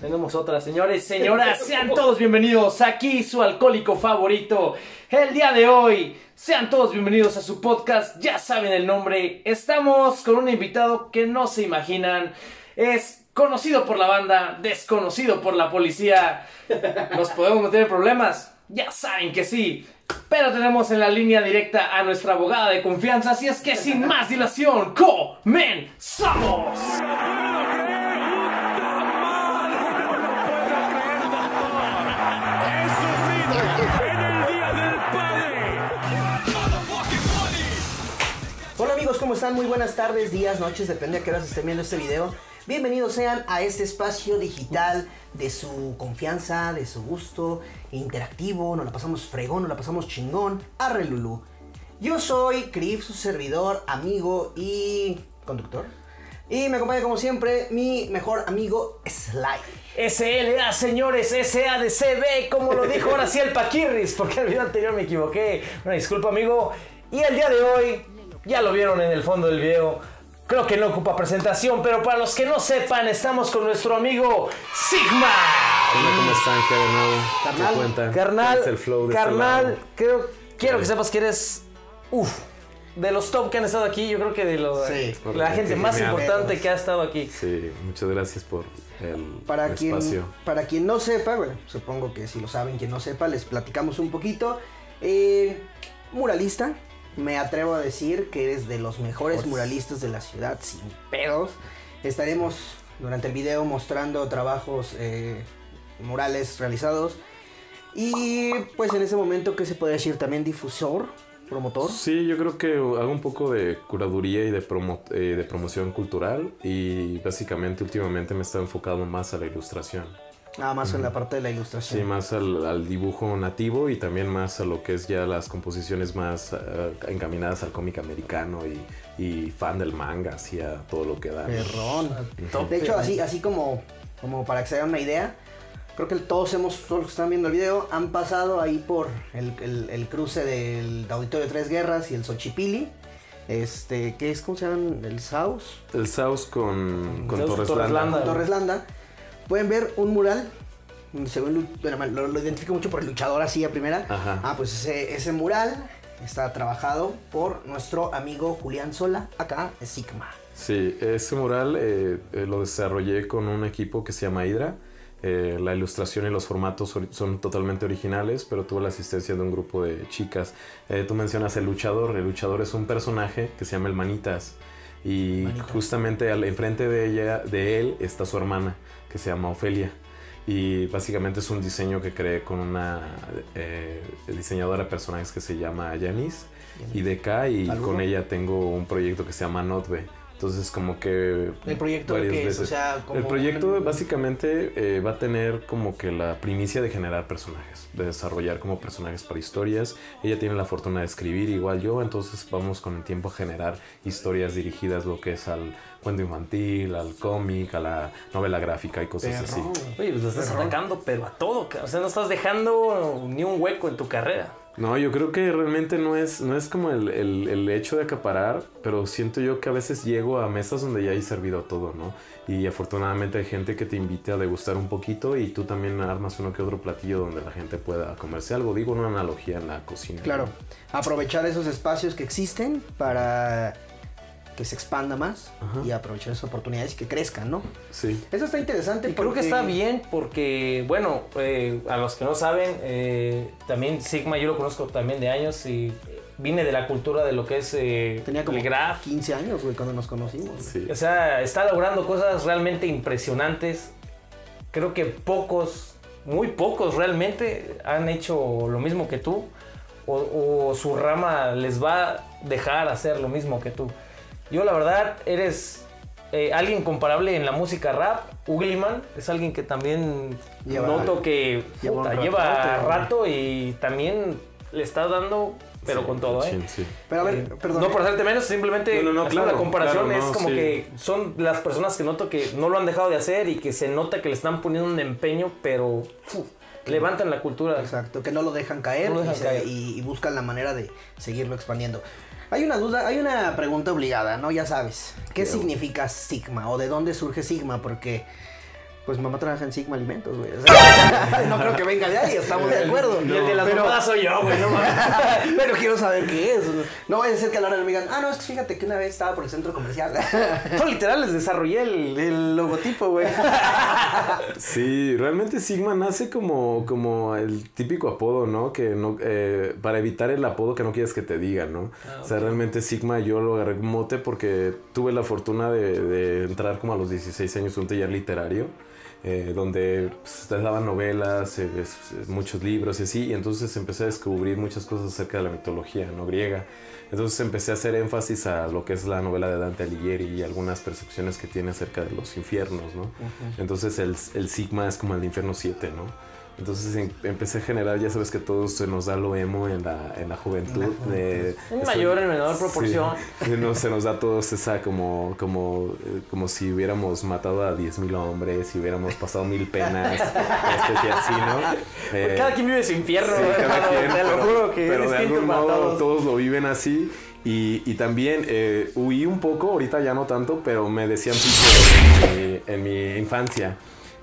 Tenemos otra, señores, señoras, sean todos bienvenidos aquí su alcohólico favorito. El día de hoy, sean todos bienvenidos a su podcast, ya saben el nombre. Estamos con un invitado que no se imaginan. Es conocido por la banda, desconocido por la policía. ¿Nos podemos meter en problemas? Ya saben que sí. Pero tenemos en la línea directa a nuestra abogada de confianza, así es que sin más dilación, comenzamos. ¿Cómo están? Muy buenas tardes, días, noches, depende a qué horas estén viendo este video. Bienvenidos sean a este espacio digital de su confianza, de su gusto, interactivo, nos la pasamos fregón, nos la pasamos chingón, arre Lulú. Yo soy Crif, su servidor, amigo y conductor. Y me acompaña como siempre mi mejor amigo Sly. SLA, señores, SADCB, como lo dijo ahora sí el Paquirris, porque el video anterior me equivoqué. Una disculpa, amigo. Y el día de hoy, ya lo vieron en el fondo del video, creo que no ocupa presentación, pero para los que no sepan, estamos con nuestro amigo Sigma. Hola, ¿cómo están? ¿Qué de nuevo? Carnal, ¿Qué cuentan? Carnal, Es el flow de este carnal, creo, quiero que sepas que eres, uff, de los top que han estado aquí, yo creo que de los, Sí. la gente más importante que ha estado aquí. Sí, muchas gracias por el Para espacio. quien, para quien no sepa, bueno, supongo que si lo saben, quien no sepa, les platicamos un poquito. Eh, muralista, me atrevo a decir que eres de los mejores muralistas de la ciudad, sin pedos. Estaremos durante el video mostrando trabajos eh, murales realizados. Y pues en ese momento, ¿qué se puede decir? También difusor, promotor. Sí, yo creo que hago un poco de curaduría y de, promo- eh, de promoción cultural y básicamente últimamente me está enfocando más a la ilustración. Nada más en la parte de la Sí, ilustración. más al, al dibujo nativo y también más a lo que es ya las composiciones más eh, encaminadas al cómic americano y, y fan del manga, así a todo lo que da. Perrón. De hecho, así, así como, como para que se hagan una idea, creo que todos hemos, todos los que están viendo el video, han pasado ahí por el, el- el cruce del Auditorio Tres Guerras y el Xochipili. Este, ¿qué es? ¿Cómo se llaman? El Saus. El Saus con, con Saus Torres Torres Pueden ver un mural. Según lu- bueno, lo, lo identifico mucho por el luchador así a primera. Ajá. Ah, pues ese, ese mural está trabajado por nuestro amigo Julián Sola, acá es Sigma. Sí, ese mural eh, eh, lo desarrollé con un equipo que se llama Hydra. Eh, la ilustración y los formatos son totalmente originales, pero tuve la asistencia de un grupo de chicas. Eh, tú mencionas el luchador. El luchador es un personaje que se llama el Manitas. Y Manitas. justamente al enfrente de ella, de él, está su hermana, que se llama Ofelia. Y básicamente es un diseño que creé con una eh, diseñadora de personajes que se llama Yanis y DK y con ella tengo un proyecto que se llama Notbe. Entonces como que... El proyecto varias que es, veces- o sea, como El proyecto un- básicamente eh, va a tener como que la primicia de generar personajes, de desarrollar como personajes para historias. Ella tiene la fortuna de escribir igual yo, entonces vamos con el tiempo a generar historias dirigidas lo que es al cuento infantil, al cómic, a la novela gráfica y cosas así. Oye, pues lo estás atacando, pero a todo, o sea, no estás dejando ni un hueco en tu carrera. No, yo creo que realmente no es, no es como el, el- el hecho de acaparar, pero siento yo que a veces llego a mesas donde ya hay servido todo, ¿no? Y afortunadamente hay gente que te invita a degustar un poquito y tú también armas uno que otro platillo donde la gente pueda comerse algo. Digo una analogía en la cocina. Claro, aprovechar esos espacios que existen para que se expanda más Ajá. y aprovechar esas oportunidades y que crezcan, ¿no? Sí. Eso está interesante Y creo que porque- está bien porque, bueno, eh, a los que no saben, eh, también Sigma yo lo conozco también de años y vine de la cultura de lo que es eh, Tenía como el graph. 15 años, güey, cuando nos conocimos. Sí. O sea, está logrando cosas realmente impresionantes. Creo que pocos, muy pocos realmente han hecho lo mismo que tú. O, o su rama les va a dejar hacer lo mismo que tú. Yo la verdad, eres eh, alguien comparable en la música rap. Ugliman es alguien que también Lleva- noto que lleva puta, ratote, lleva rato y también le está dando, pero Sí, con todo, ¿eh? sí. Pero a ver, Eh, perdón. No por hacerte menos, simplemente No, no, no, haciendo claro, la comparación claro, es como sí. que son las personas que noto que no lo han dejado de hacer y que se nota que le están poniendo un empeño, pero uf, levantan la cultura. Exacto, que no lo dejan caer, No lo y, dejan se- caer. y- y buscan la manera de seguirlo expandiendo. Hay una duda, hay una pregunta obligada, ¿no? Ya sabes. ¿Qué significa Sigma o de dónde surge Sigma? Porque Pues mamá trabaja en Sigma Alimentos, güey. O sea, no creo que venga de ahí, estamos de acuerdo. Y el de las Pero- soy yo, güey, no mames. Pero quiero saber qué es. No vaya a ser que a la hora me digan, ah, no, es que fíjate que una vez estaba por el centro comercial. Yo literal les desarrollé el, el logotipo, güey. Sí, realmente Sigma nace como, como el típico apodo, ¿no? Que no, eh, para evitar el apodo que no quieres que te digan, ¿no? Ah, O sea, realmente Sigma yo lo agarré mote porque tuve la fortuna de, de entrar como a los 16 años a un taller literario. Eh, donde pues, te daban novelas, eh, es- muchos libros y así, y entonces empecé a descubrir muchas cosas acerca de la mitología no griega. Entonces empecé a hacer énfasis a lo que es la novela de Dante Alighieri y algunas percepciones que tiene acerca de los infiernos, ¿no? Entonces el, el Sigma es como el infierno 7, ¿no? Entonces em- empecé a generar, ya sabes que todos se nos da lo emo en la, en la juventud. de- En mayor, en menor proporción. Sí, no, se nos da a todos esa como, como, eh, como si hubiéramos matado a 10.000 hombres, si hubiéramos pasado mil penas, especie así, ¿no? Eh, Cada quien vive su infierno, Sí, cada quien, Te lo juro que pero es de algún modo todos. todos lo viven así. Y, y también eh, huí un poco, ahorita ya no tanto, pero me decían en mi, en mi infancia.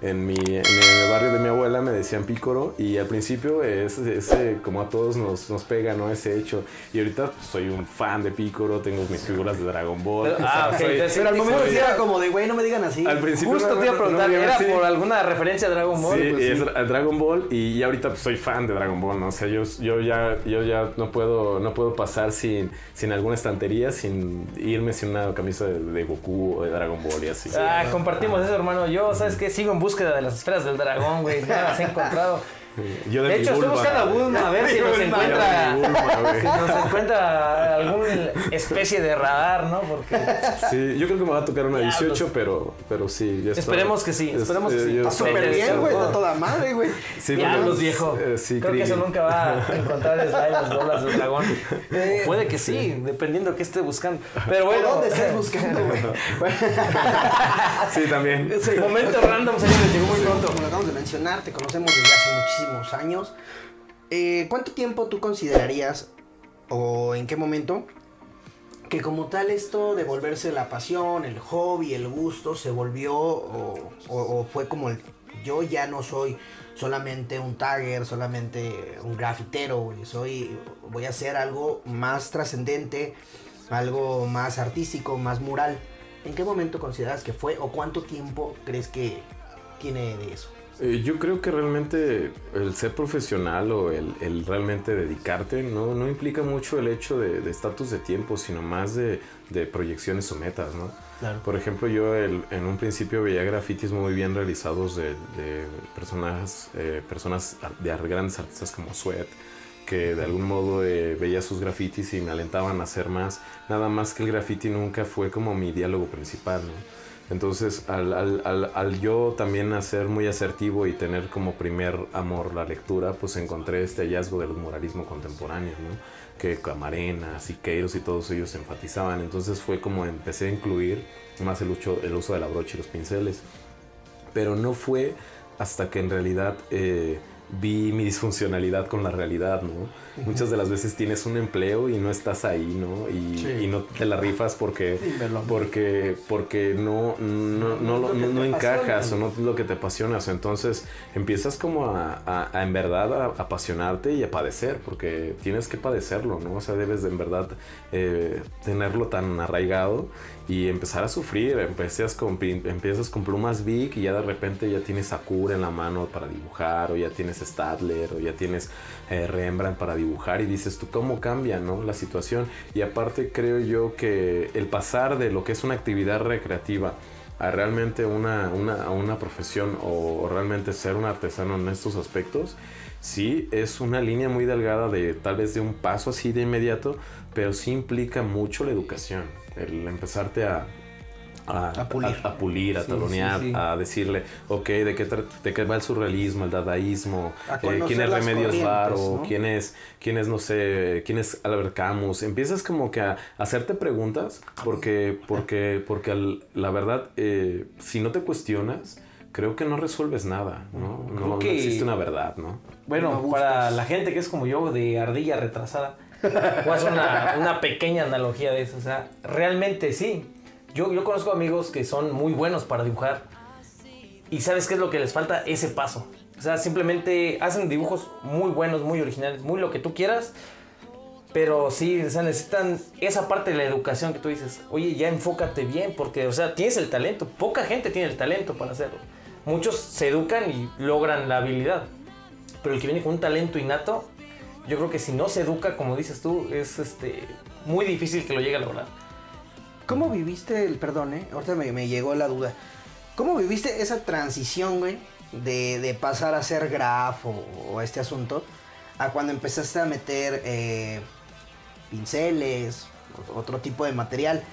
En, mi, en el barrio de mi abuela me decían pícoro y al principio ese, ese, como a todos nos, nos pega, ¿no? Ese hecho. Y ahorita pues, soy un fan de pícoro, tengo mis figuras de Dragon Ball. Pero- ah, ok, Soy- entonces- Pero al momento sí era como de, güey, no me digan así. al principio Justo no- te iba a no- preguntar, no ¿era así. por alguna referencia a Dragon Ball? Sí, Pues es a Dragon Ball y ya ahorita pues, soy fan de Dragon Ball, ¿no? O sea, yo, yo ya, yo ya no puedo, no puedo pasar sin, sin alguna estantería, sin irme sin una camisa de, de Goku o de Dragon Ball y así. Ah, compartimos eso, hermano. Yo, ¿sabes qué? Sigo en búsqueda de las esferas del dragón, güey. Ya las he encontrado. Yo De hecho, estoy buscando a Bulma a ver si nos encuentra. Bulma, güey. Si nos encuentra alguna especie de radar, ¿no? Porque. Sí, yo creo que me va a tocar una Diablos. 18, pero, pero sí. ya está. Esperemos que sí, Es- esperemos que eh, sí. yo Está súper bien, güey, está toda madre, güey. Sí, Diablos, porque- viejo. eh, sí, Creo que eso nunca va a encontrar slime las bolas del dragón. Eh, Puede que sí, dependiendo de qué esté buscando. Pero ¿O bueno. ¿Dónde estés buscando, güey? Sí, también. Sí. Momento random, señores, llegó muy pronto. Como lo acabamos de mencionar, te conocemos desde hace años. Eh, ¿Cuánto tiempo tú considerarías, o en qué momento, que como tal esto de volverse la pasión, el hobby, el gusto, se volvió o, fue como el... Yo ya no soy solamente un tagger, solamente un grafitero, soy, voy a hacer algo más trascendente, algo más artístico, más mural. ¿En qué momento consideras que fue o cuánto tiempo crees que tiene de eso? Eh, yo creo que realmente el ser profesional o el, el realmente dedicarte no, no implica mucho el hecho de de estatus de, tiempo, sino más de, de proyecciones o metas, ¿no? Claro. Por ejemplo, yo el- en un principio veía grafitis muy bien realizados de, de personas, eh, personas de grandes artistas como Sweat, que de algún modo eh, veía sus grafitis y me alentaban a hacer más. Nada más que el graffiti nunca fue como mi diálogo principal, ¿no? Entonces, al, yo también ser muy asertivo y tener como primer amor la lectura, pues encontré este hallazgo del muralismo contemporáneo, ¿no? Que Camarena, Siqueiros y todos ellos enfatizaban. Entonces fue como empecé a incluir más el uso, el uso de la brocha y los pinceles. Pero no fue hasta que en realidad eh, vi mi disfuncionalidad con la realidad, ¿no? Muchas de las veces tienes un empleo y no estás ahí, ¿no? Y, Sí. y no te la rifas porque, porque, porque no, no, no, No encajas apasiona. o no es lo que te apasionas. Entonces empiezas como a, a- a en verdad a, apasionarte y a padecer, porque tienes que padecerlo, ¿no? O sea, debes de en verdad eh, tenerlo tan arraigado y empezar a sufrir. Empiezas con, empiezas con plumas Big y ya de repente ya tienes Sakura en la mano para dibujar, o ya tienes Stadler, o ya tienes eh, Rembrandt para dibujar y dices tú cómo cambia, ¿no? La situación. Y aparte creo yo que el pasar de lo que es una actividad recreativa a realmente una, una, a una profesión o, o realmente ser un artesano en estos aspectos, sí es una línea muy delgada de tal vez de un paso así de inmediato, pero sí implica mucho la educación, el empezarte a... A, A pulir. a, a pulir, a Sí, talonear, sí, sí. a decirle, ok, ¿de qué, ¿de qué va el surrealismo, el dadaísmo? Eh, ¿Quién es Remedios Varo? ¿no? ¿Quién es, quién es, no sé, quién es Albert Camus? Empiezas como que a hacerte preguntas porque, porque, porque al- la verdad, eh, si no te cuestionas, creo que no resuelves nada, ¿no? No, no que- existe una verdad, ¿no? Bueno, No para la gente que es como yo, de ardilla retrasada, voy a hacer una, una pequeña analogía de eso. O sea, realmente sí. Yo, conozco amigos que son muy buenos para dibujar y sabes qué es lo que les falta, ese paso. O sea, simplemente hacen dibujos muy buenos, muy originales, muy lo que tú quieras. Pero sí, o necesitan esa parte de la educación que tú dices, oye, ya enfócate bien, porque, o sea, tienes el talento. Poca gente tiene el talento para hacerlo. Muchos se educan y logran la habilidad. Pero el que viene con un talento innato, yo creo que si no se educa, como dices tú, es este, muy difícil que lo llegue a lograr. ¿Cómo viviste el, perdón, eh? Ahorita me, me llegó la duda. ¿Cómo viviste esa transición, güey? De, de pasar a ser graf o, o este asunto a cuando empezaste a meter eh, pinceles, otro tipo de material.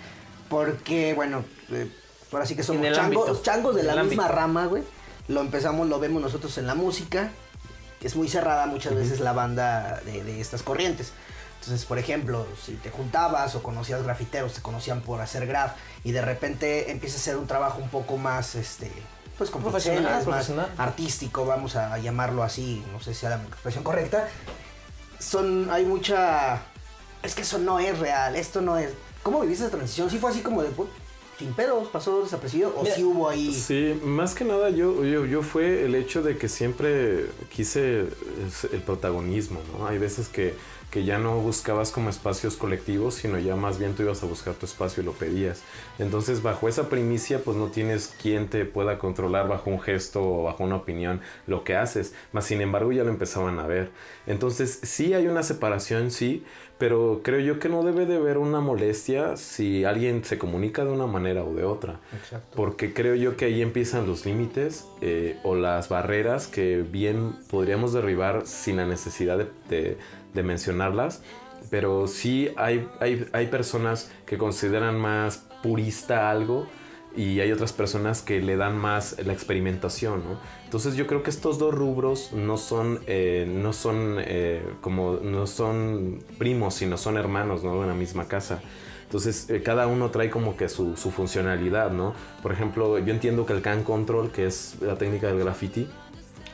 Porque, bueno, eh, ahora sí que somos changos, ámbito. changos de la misma ámbito. rama, güey. Lo empezamos, lo vemos nosotros en la música, que es muy cerrada muchas veces la banda de, de estas corrientes. Entonces, por ejemplo, si te juntabas o conocías grafiteros, te conocían por hacer graf y de repente empieza a hacer un trabajo un poco más, este, pues con Profesional, pinceles, más profesional. artístico, vamos a llamarlo así, no sé si sea la expresión correcta. Son, hay mucha, es que eso no es real, esto no es. ¿Cómo viviste esa transición? ¿Sí fue así como de, pues, sin pedos, pasó desapercibido o Mira, sí hubo ahí? Sí, más que nada yo, yo, yo fue el hecho de que siempre quise es, el protagonismo, ¿no? Hay veces que, que ya no buscabas como espacios colectivos, sino ya más bien tú ibas a buscar tu espacio y lo pedías. Entonces, bajo esa primicia, pues no tienes quien te pueda controlar bajo un gesto o bajo una opinión lo que haces. Más sin embargo, ya lo empezaban a ver. Entonces, sí hay una separación, sí, pero creo yo que no debe de haber una molestia si alguien se comunica de una manera o de otra. Exacto. Porque creo yo que ahí empiezan los límites eh, o las barreras que bien podríamos derribar sin la necesidad de, de- de mencionarlas. Pero sí hay, hay, hay personas que consideran más purista algo y hay otras personas que le dan más la experimentación, ¿no? Entonces yo creo que estos dos rubros no son, eh, no son eh, como, no son primos, sino son hermanos, ¿no? En la misma casa. Entonces, eh, cada uno trae como que su, su funcionalidad, ¿no? Por ejemplo, yo entiendo que el can control, que es la técnica del graffiti,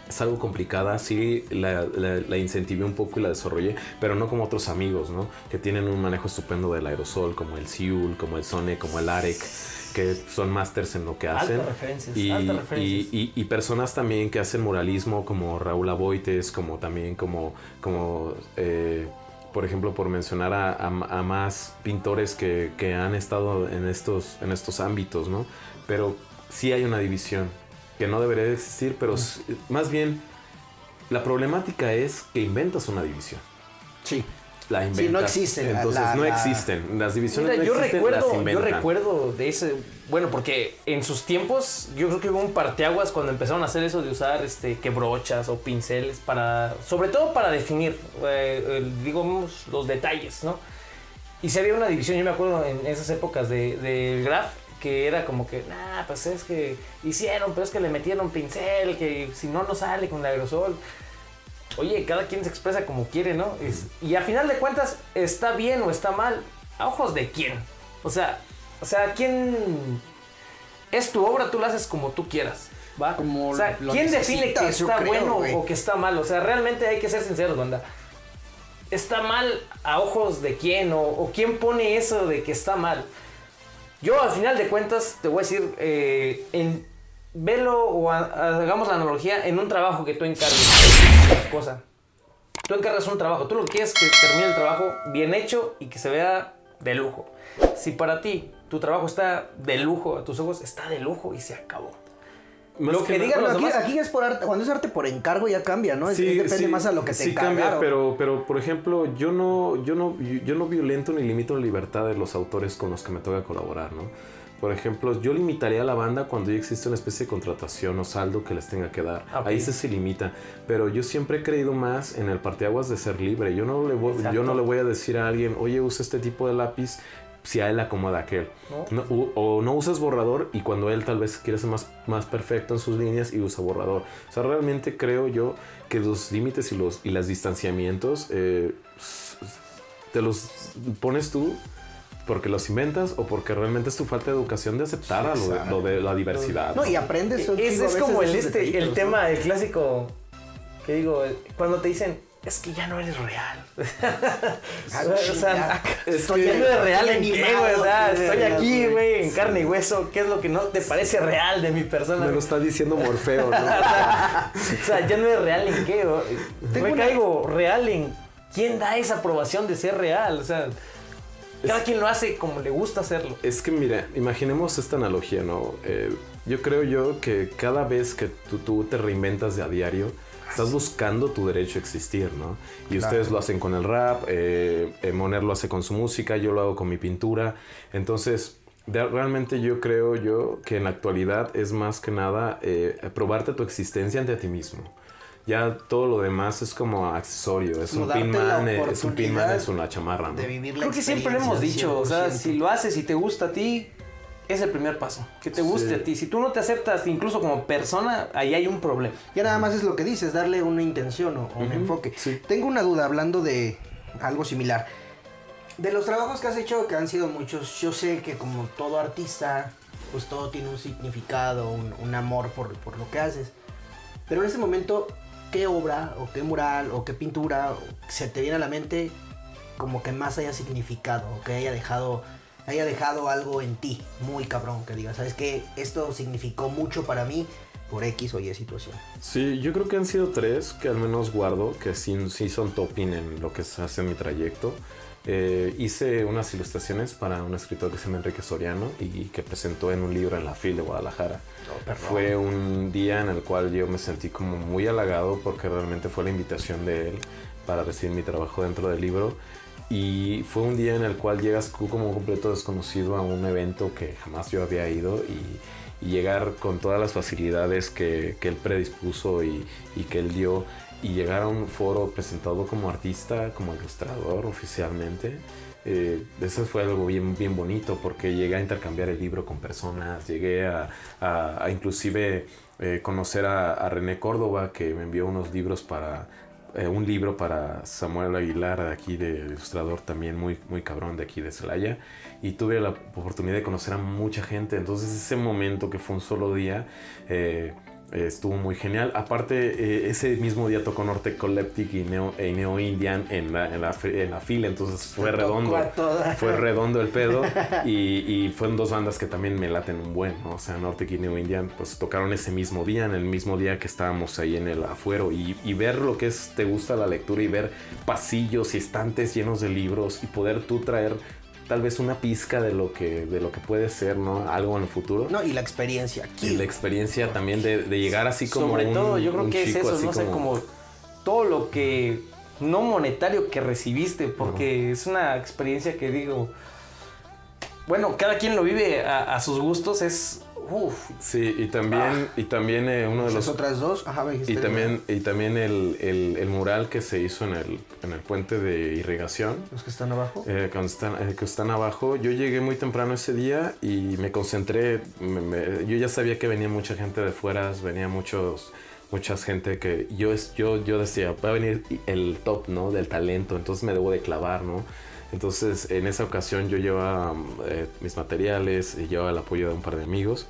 es algo complicada, sí la, la- la incentivé un poco y la desarrollé, pero no como otros amigos, ¿no? Que tienen un manejo estupendo del aerosol, como el Siul, como el Sone, como el Arec, que son masters en lo que hacen. referencias, y, altas referencias. y- y- y personas también que hacen muralismo, como Raúl Aboites, como también como, como eh, por ejemplo, por mencionar a, a- a más pintores que, que han estado en estos, en estos ámbitos, ¿no? Pero sí hay una división que no debería de existir, pero s- más bien la problemática es que inventas una división. Sí. La Sí, inventas. no existen, Entonces la- no la- existen. Las divisiones Mira, no yo existen, recuerdo, las yo recuerdo de ese, bueno, porque en sus tiempos yo creo que hubo un parteaguas cuando empezaron a hacer eso de usar este que brochas o pinceles para, sobre todo para definir, eh, el- digamos los detalles, ¿no? Y si había una división, yo me acuerdo en esas épocas de, de graph que era como que, nah, pues es que hicieron, pero es que le metieron pincel, que si no no sale con el aerosol. Oye, cada quien se expresa como quiere, ¿no? Es- y a final de cuentas, ¿está bien o está mal? ¿A ojos de quién? O sea, o sea, ¿quién es tu obra? Tú la haces como tú quieras, ¿va? Como o sea, lo ¿quién define que está creo, bueno o que está mal? O sea, realmente hay que ser sinceros, banda. ¿Está mal a ojos de quién? O, o quién pone eso de que está mal? Yo al final de cuentas te voy a decir, eh, en, velo o ha- hagamos la analogía en un trabajo que tú encargues. Cosa. Tú encargas un trabajo, tú lo quieres es que termine el trabajo bien hecho y que se vea de lujo. Si para ti tu trabajo está de lujo a tus ojos, está de lujo y se acabó. Más Lo que nada- digan Bueno, los aquí, demás- aquí es por arte, cuando es arte por encargo ya cambia, ¿no? Es- Sí, es depende sí, más a lo que te sí cambia, encargaron. pero, pero por ejemplo, yo no, yo no, yo no violento ni limito la libertad de los autores con los que me toca colaborar, ¿no? Por ejemplo, yo limitaría a la banda cuando ya existe una especie de contratación o saldo que les tenga que dar. Ah, ok. Ahí se se limita. Pero yo siempre he creído más en el parteaguas de ser libre. Yo no le voy, Exacto. yo no le voy a decir a alguien, oye, usa este tipo de lápiz si a él le acomoda aquel. ¿No? No, o no usas borrador y cuando él tal vez quiere ser más, más perfecto en sus líneas y usa borrador. O sea, realmente creo yo que los límites y los y los distanciamientos eh, te los pones tú porque los inventas o porque realmente es tu falta de educación de aceptar a lo, de- lo de la diversidad. No, y aprendes. Es, digo, a es como el, este, el tema, el clásico, que digo, cuando te dicen, es que ya no eres real. Ah, o sea, estoy ya no eres real en qué, güey. O sea, estoy aquí, güey. en carne y hueso. ¿Qué es lo que no te parece real de mi persona? Me lo está diciendo Morfeo, ¿no? o sea, ya no es real en qué. güey. Me una- caigo real en quién da esa aprobación de ser real. O sea, cada quien lo hace como le gusta hacerlo. Es que mira, imaginemos esta analogía, ¿no? Eh, yo creo yo que cada vez que tú, tú te reinventas de a diario, estás buscando tu derecho a existir, ¿no? Y Claro. ustedes lo hacen con el rap, eh, eh, Moner lo hace con su música, yo lo hago con mi pintura. Entonces, de- realmente yo creo yo que en la actualidad es más que nada eh, probarte tu existencia ante ti mismo. Ya todo lo demás es como accesorio, es Como un pinman, eh, es un pinman, es una chamarra, ¿no? De vivir la Creo que siempre lo hemos dicho, o sea, 100%. si lo haces y te gusta a ti, es el primer paso. Que te guste Sí. a ti. Si tú no te aceptas incluso como persona, ahí hay un problema. Ya nada más es lo que dices, darle una intención o, o un enfoque. sí. Tengo una duda hablando de algo similar. De los trabajos que has hecho, que han sido muchos, yo sé que como todo artista, pues todo tiene un significado, un, un amor por, por lo que haces. Pero en este momento, ¿qué obra o qué mural o qué pintura se te viene a la mente como que más haya significado o que haya dejado haya dejado algo en ti muy cabrón que digas, sabes que esto significó mucho para mí por X o Y situación. Sí, yo creo que han sido tres que al menos guardo, que sí, sí son topping en lo que se hace en mi trayecto. Eh, hice unas ilustraciones para un escritor que se llama Enrique Soriano y que presentó en un libro en la FIL de Guadalajara. Fue un día en el cual yo me sentí como muy halagado porque realmente fue la invitación de él para recibir mi trabajo dentro del libro. Y fue un día en el cual llegas como un completo desconocido a un evento que jamás yo había ido y, y llegar con todas las facilidades que, que él predispuso y, y que él dio y llegar a un foro presentado como artista, como ilustrador oficialmente. Eh, eso fue algo bien, bien bonito porque llegué a intercambiar el libro con personas, llegué a, a- a inclusive eh, conocer a, a René Córdoba que me envió unos libros para, eh, un libro para Samuel Aguilar de aquí, de ilustrador también muy, muy cabrón de aquí de Celaya. Y tuve la oportunidad de conocer a mucha gente, entonces ese momento que fue un solo día, eh, estuvo muy genial. Aparte, eh, ese mismo día tocó Norte Collective y Neo, y Neo Indian en la, en la, fi- en la fila, entonces fue redondo. Fue redondo el pedo y, y fueron dos bandas que también me laten un buen, ¿no? O sea, Norte y Neo Indian, pues tocaron ese mismo día, en el mismo día que estábamos ahí en el afuero y, y ver lo que es, te gusta la lectura y ver pasillos y estantes llenos de libros y poder tú traer tal vez una pizca de lo que, de lo que puede ser, ¿no? Algo en el futuro. No, y la experiencia aquí. Y la experiencia también de, de llegar así como Sobre un- todo, yo creo que es eso, no sé, como todo lo que no monetario que recibiste, porque es una experiencia que digo, bueno, cada quien lo vive a, a sus gustos, es, uff, Sí, y también, y también eh, uno de los... otras dos, ajá, me dijiste. Y también, y también el, el- el mural que se hizo en el, en el puente de irrigación, Los que están abajo. eh, cuando están, eh, que están abajo. Yo llegué muy temprano ese día y me concentré. me- me- yo ya sabía que venía mucha gente de fuera, venía muchos, muchas gente que yo, es- yo, yo decía, va a venir el top, ¿no? Del talento, entonces me debo de clavar, ¿no? Entonces, en esa ocasión yo llevaba eh, mis materiales y llevaba el apoyo de un par de amigos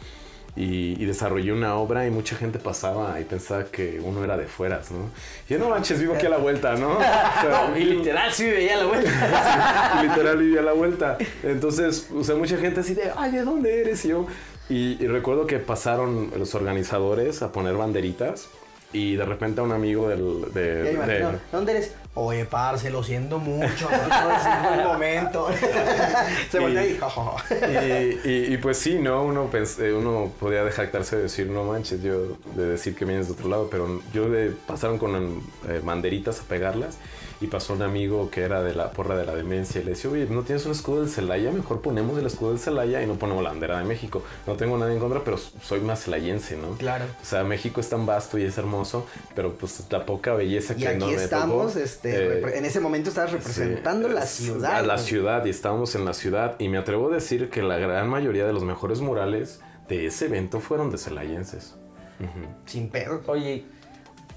y, y desarrollé una obra y mucha gente pasaba y pensaba que uno era de fueras, ¿no? Y yo, no manches, vivo aquí a la vuelta, ¿no? O sea, y literal sí veía la vuelta. literal vivía a la vuelta. Entonces, o sea, mucha gente así de, ay, ¿de dónde eres? Y yo, y, y recuerdo que pasaron los organizadores a poner banderitas y de repente a un amigo del, de, de- ¿Dónde eres? Oye, parce, lo siento mucho. No momento. Se voltea y jajaja. y, y- y pues sí, ¿no? Uno, pens- eh, uno podía jactarse de decir, no manches, yo de decir que vienes de otro lado, pero yo le pasaron con eh, banderitas a pegarlas y pasó un amigo que era de la porra de la demencia y le decía, oye, ¿no tienes un escudo del Celaya? Mejor ponemos el escudo del Celaya y no ponemos la bandera de México. No tengo nada en contra, pero soy más celayense, ¿no? Claro. O sea, México es tan vasto y es hermoso, pero pues la poca belleza Y que aquí no me estamos, tocó, este, eh, repre- en ese momento estabas representando Sí, la ciudad. A la ciudad, y estábamos en la ciudad. Y me atrevo a decir que la gran mayoría de los mejores murales de ese evento fueron de celayenses. Ujú. Sin pedo. Oye,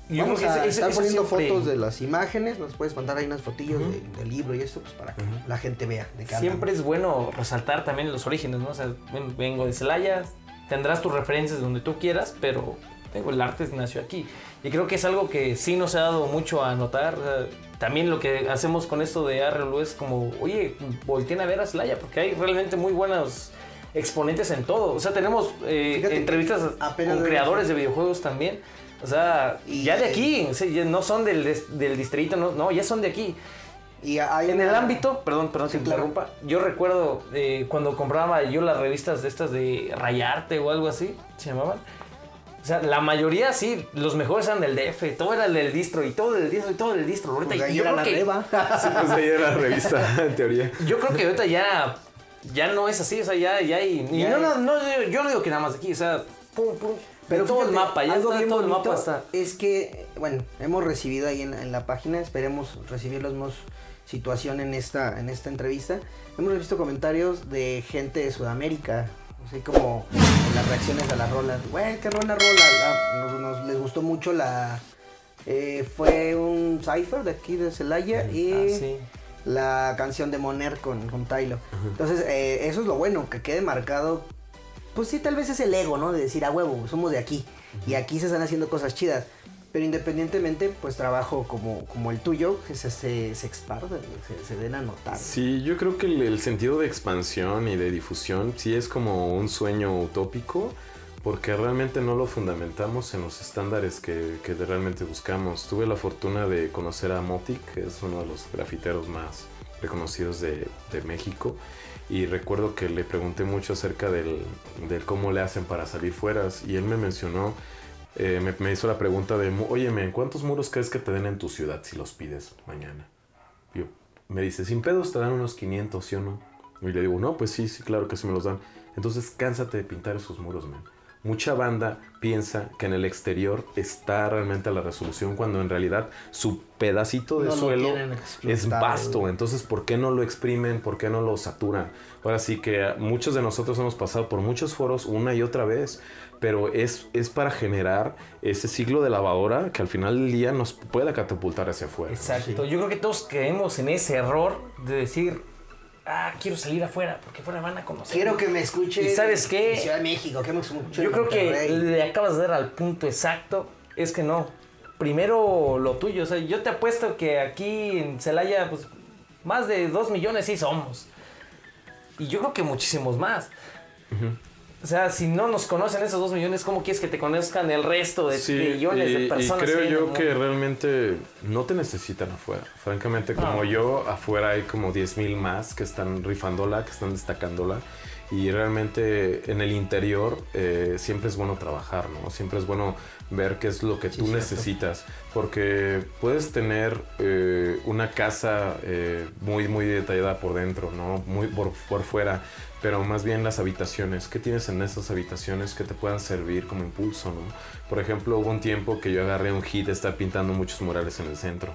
yo Vamos a estar poniendo siempre- fotos de las imágenes. Nos puedes mandar ahí unas fotillos de- del libro y esto, pues para que la gente vea de qué Siempre es bueno resaltar también los orígenes, ¿no? O sea, ven- vengo de Celaya, tendrás tus referencias donde tú quieras, pero Tengo el arte nació aquí. Y creo que es algo que sí nos ha dado mucho a notar. también lo que hacemos con esto de Arrelu es como, oye, volteen a ver a Slaya, porque hay realmente muy buenos exponentes en todo. O sea, tenemos eh, entrevistas con creadores de videojuegos también. O sea, ya de aquí, no son del, del distrito, no, no, ya son de aquí. Y en el ámbito, perdón, perdón si interrumpa, yo recuerdo eh, cuando compraba yo las revistas de estas de Rayarte o algo así, se llamaban. O sea, la mayoría sí, los mejores eran del DF, todo era del distro y todo del distro y todo del distro. Ahorita pues yo la reba. sí, pues ahí era la revista, en teoría. Yo creo que ahorita ya, ya no es así, o sea, ya, ya hay. no, no, no, yo no digo que nada más aquí, o sea, pum, pum. Pero todo el mapa, ya algo todo el mapa está. Es que, bueno, hemos recibido ahí en, en la página, esperemos recibir los más situación en esta, en esta entrevista. Hemos visto comentarios de gente de Sudamérica, así como en las reacciones a las rolas. Güey, qué rola rola. nos, les gustó mucho la. Eh, fue un cipher de aquí de Celaya y ah, la canción de Moner con, con Tylo. Entonces, eh, eso es lo bueno, que quede marcado. Pues sí, tal vez es el ego, ¿no? De decir, a huevo, somos de aquí. Y aquí se están haciendo cosas chidas. Pero independientemente, pues trabajo como, como el tuyo, que se, se, se expande, se, se, den a notar. Sí, yo creo que el, sentido de expansión y de difusión sí es como un sueño utópico, porque realmente no lo fundamentamos en los estándares que, que realmente buscamos. Tuve la fortuna de conocer a Motic, que es uno de los grafiteros más reconocidos de, de México, y recuerdo que le pregunté mucho acerca del, del cómo le hacen para salir fuera, y él me mencionó eh, me, hizo la pregunta de, oye, ¿cuántos muros crees que te den en tu ciudad si los pides mañana? Yo, me dice, sin pedos te dan unos 500, ¿sí o no? Y le digo, no, pues sí, sí, claro que sí me los dan. Entonces, cánsate de pintar esos muros, man. Mucha banda piensa que en el exterior está realmente a la resolución cuando en realidad su pedacito de suelo es vasto. Entonces, ¿por qué no lo exprimen? ¿Por qué no lo saturan? Ahora sí que muchos de nosotros hemos pasado por muchos foros una y otra vez pero es, es para generar ese ciclo de lavadora que al final del día nos pueda catapultar hacia afuera. Exacto, yo creo que todos caemos en ese error de decir, ah, quiero salir afuera, porque fuera van a conocer. Quiero que me escuche. ¿Y sabes qué? Ciudad de México, que me Yo creo que le acabas de dar al punto exacto, es que no. Primero lo tuyo, o sea, yo te apuesto que aquí en Celaya, pues, más de dos millones sí somos. Y yo creo que muchísimos más. O sea, si no nos conocen esos dos millones, ¿cómo quieres que te conozcan el resto de millones de personas? Y creo yo que realmente no te necesitan afuera. Francamente, como yo, afuera hay como 10 mil más que están rifándola, que están destacándola. Y realmente en el interior eh, siempre es bueno trabajar, ¿no? Siempre es bueno ver qué es lo que tú necesitas. Porque puedes tener eh, una casa eh, muy, muy detallada por dentro, ¿no? Muy por, por fuera pero más bien las habitaciones. ¿Qué tienes en esas habitaciones que te puedan servir como impulso? ¿no? Por ejemplo, hubo un tiempo que yo agarré un hit de estar pintando muchos murales en el centro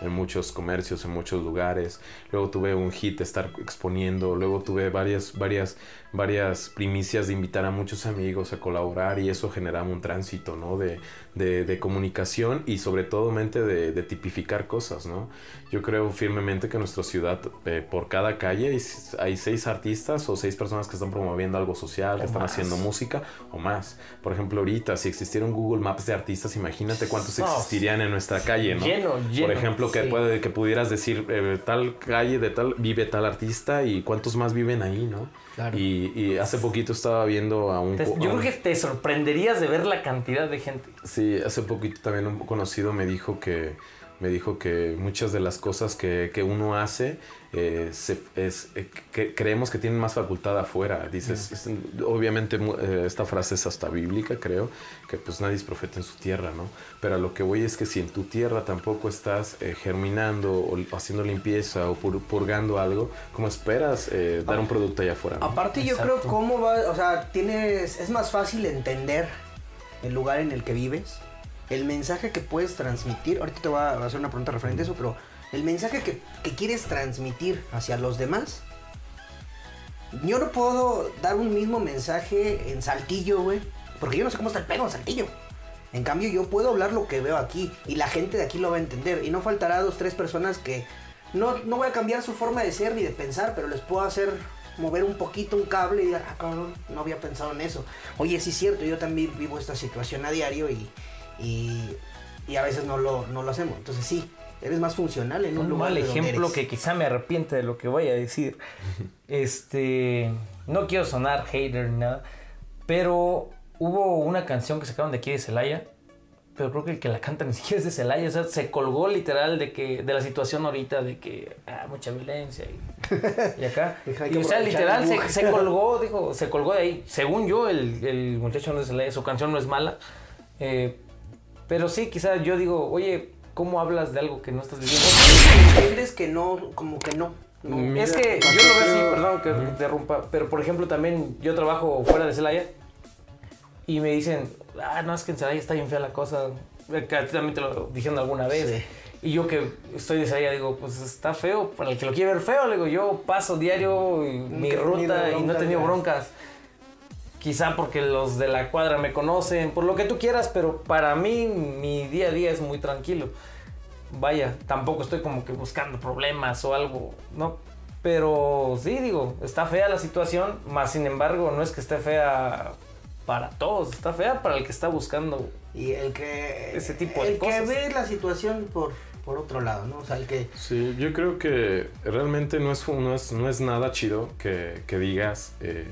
en muchos comercios, en muchos lugares. Luego tuve un hit de estar exponiendo. Luego tuve varias, varias, varias primicias de invitar a muchos amigos a colaborar y eso generaba un tránsito, ¿no? De, de, comunicación y sobre todo mente de, tipificar cosas, ¿no? Yo creo firmemente que en nuestra ciudad, eh, por cada calle, hay, seis artistas o seis personas que están promoviendo algo social, que están haciendo música o más. Por ejemplo, ahorita, si existiera un Google Maps de artistas, imagínate cuántos existirían en nuestra calle, ¿no? Lleno, lleno. Por ejemplo, que, puede, que pudieras decir, eh, tal calle de tal, vive tal artista y cuántos más viven ahí, ¿no? Y, y, hace poquito estaba viendo a un... yo creo que te sorprenderías de ver la cantidad de gente. Sí, hace poquito también un conocido me dijo que me dijo que muchas de las cosas que, que uno hace eh, es, eh, que creemos que tienen más facultad afuera. Dices, obviamente eh, esta frase es hasta bíblica, creo, que pues nadie es profeta en su tierra, ¿no? Pero lo que voy es que si en tu tierra tampoco estás germinando o haciendo limpieza o purgando algo, ¿cómo esperas dar un producto allá afuera? Aparte yo creo cómo va, o sea, tienes, es más fácil entender el lugar en el que vives el mensaje que puedes transmitir, ahorita te voy a hacer una pregunta referente a eso, pero el mensaje que, quieres transmitir hacia los demás, yo no puedo dar un mismo mensaje en Saltillo, güey, porque yo no sé cómo está el pelo en Saltillo. En cambio, yo puedo hablar lo que veo aquí y la gente de aquí lo va a entender. Y no faltará dos, tres personas que no, no voy a cambiar su forma de ser ni de pensar, pero les puedo hacer mover un poquito un cable y digas, ah, cabrón, no había pensado en eso. Oye, sí es cierto, yo también vivo esta situación a diario y, y, y a veces no lo, no lo hacemos. Entonces sí, eres más funcional en un, un lugar mal ejemplo que quizá me arrepiente de lo que voy a decir. Este, no quiero sonar hater ni nada, pero hubo una canción que sacaron de aquí de Celaya, pero creo que el que la canta ni siquiera es de Celaya, o sea, se colgó literal de que de la situación ahorita de que ah, mucha violencia y, y acá. Y, o sea, literal se, se colgó, dijo, se colgó de ahí. Según yo, el, el muchacho no es Celaya, su canción no es mala. eh, pero sí, quizá yo digo, oye, ¿cómo hablas de algo que no estás viviendo? Entiendes que no, como que no. no. Mira, Es que yo lo veo así, perdón que te interrumpa, pero por ejemplo también yo trabajo fuera de Celaya y me dicen, ah, no, es que en Celaya está bien fea la cosa, ti también te lo dijeron alguna vez. Sí. Y yo que estoy de Celaya digo, pues está feo, para el que lo quiere ver feo, le digo, yo paso diario y mi ruta y no he tenido broncas. Quizá porque los de la cuadra me conocen, por lo que tú quieras, pero para mí mi día a día es muy tranquilo. Vaya, tampoco estoy como que buscando problemas o algo, ¿no? Pero sí, digo, está fea la situación, más sin embargo, no es que esté fea para todos, está fea para el que está buscando. Y el que. Ese tipo de el cosas. que ve la situación por, por otro lado, ¿no? O sea, el que. Sí, yo creo que realmente no es, no es, no es nada chido que, que digas eh,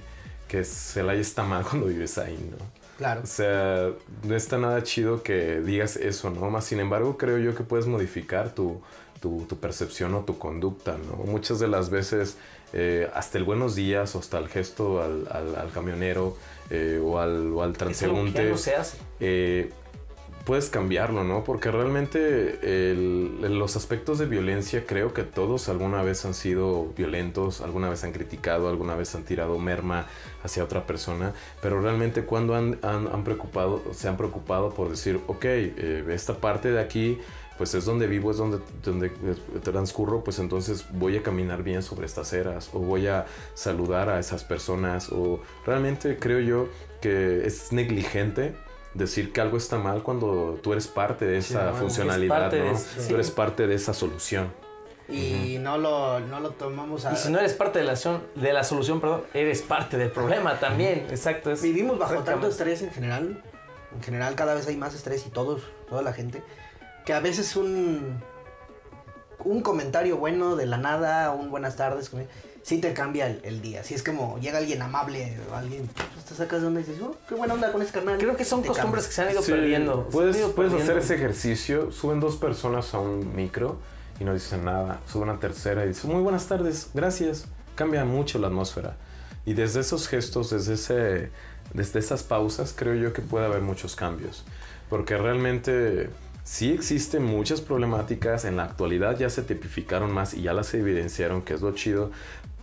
que Celaya está mal cuando vives ahí, ¿no? Claro. O sea, no está nada chido que digas eso, ¿no? Más sin embargo, creo yo que puedes modificar tu, tu, tu percepción o tu conducta, ¿no? Muchas de las veces, eh, hasta el buenos días o hasta el gesto al, al- al camionero eh, o al, o al Es algo que ya transeúnte, no se hace. eh, puedes cambiarlo, ¿no? Porque realmente los aspectos de violencia creo que todos alguna vez han sido violentos, alguna vez han criticado, alguna vez han tirado merma hacia otra persona, pero realmente cuando han- han preocupado, se han preocupado por decir, ok, eh, esta parte de aquí pues es donde vivo, es donde, donde eh, transcurro, pues entonces voy a caminar bien sobre estas eras o voy a saludar a esas personas o realmente creo yo que es negligente decir que algo está mal cuando tú eres parte de esa funcionalidad, de ¿no? sí. Tú eres parte de esa solución. Y no, lo, no lo tomamos a. Y si no eres parte de la, de la solución, perdón, eres parte del problema también. Exacto. es Vivimos bajo tanto estrés en general. En general, cada vez hay más estrés y todos, toda la gente. Que a veces un. Un comentario bueno de la nada, un buenas tardes, sí te cambia el, el día. Si es como llega alguien amable alguien, pues, te sacas de onda y dices, oh, qué buena onda con ese carnal. Creo que son Te costumbres que se han ido Sí, perdiendo. Puedes, ido puedes hacer ese ejercicio. Suben dos personas a un micro y no dicen nada. Suben una tercera y dicen, muy buenas tardes, gracias. Cambia mucho la atmósfera. Y desde esos gestos, desde, ese, desde esas pausas, creo yo que puede haber muchos cambios. Porque realmente sí existen muchas problemáticas. En la actualidad ya se tipificaron más y ya las evidenciaron, que es lo chido.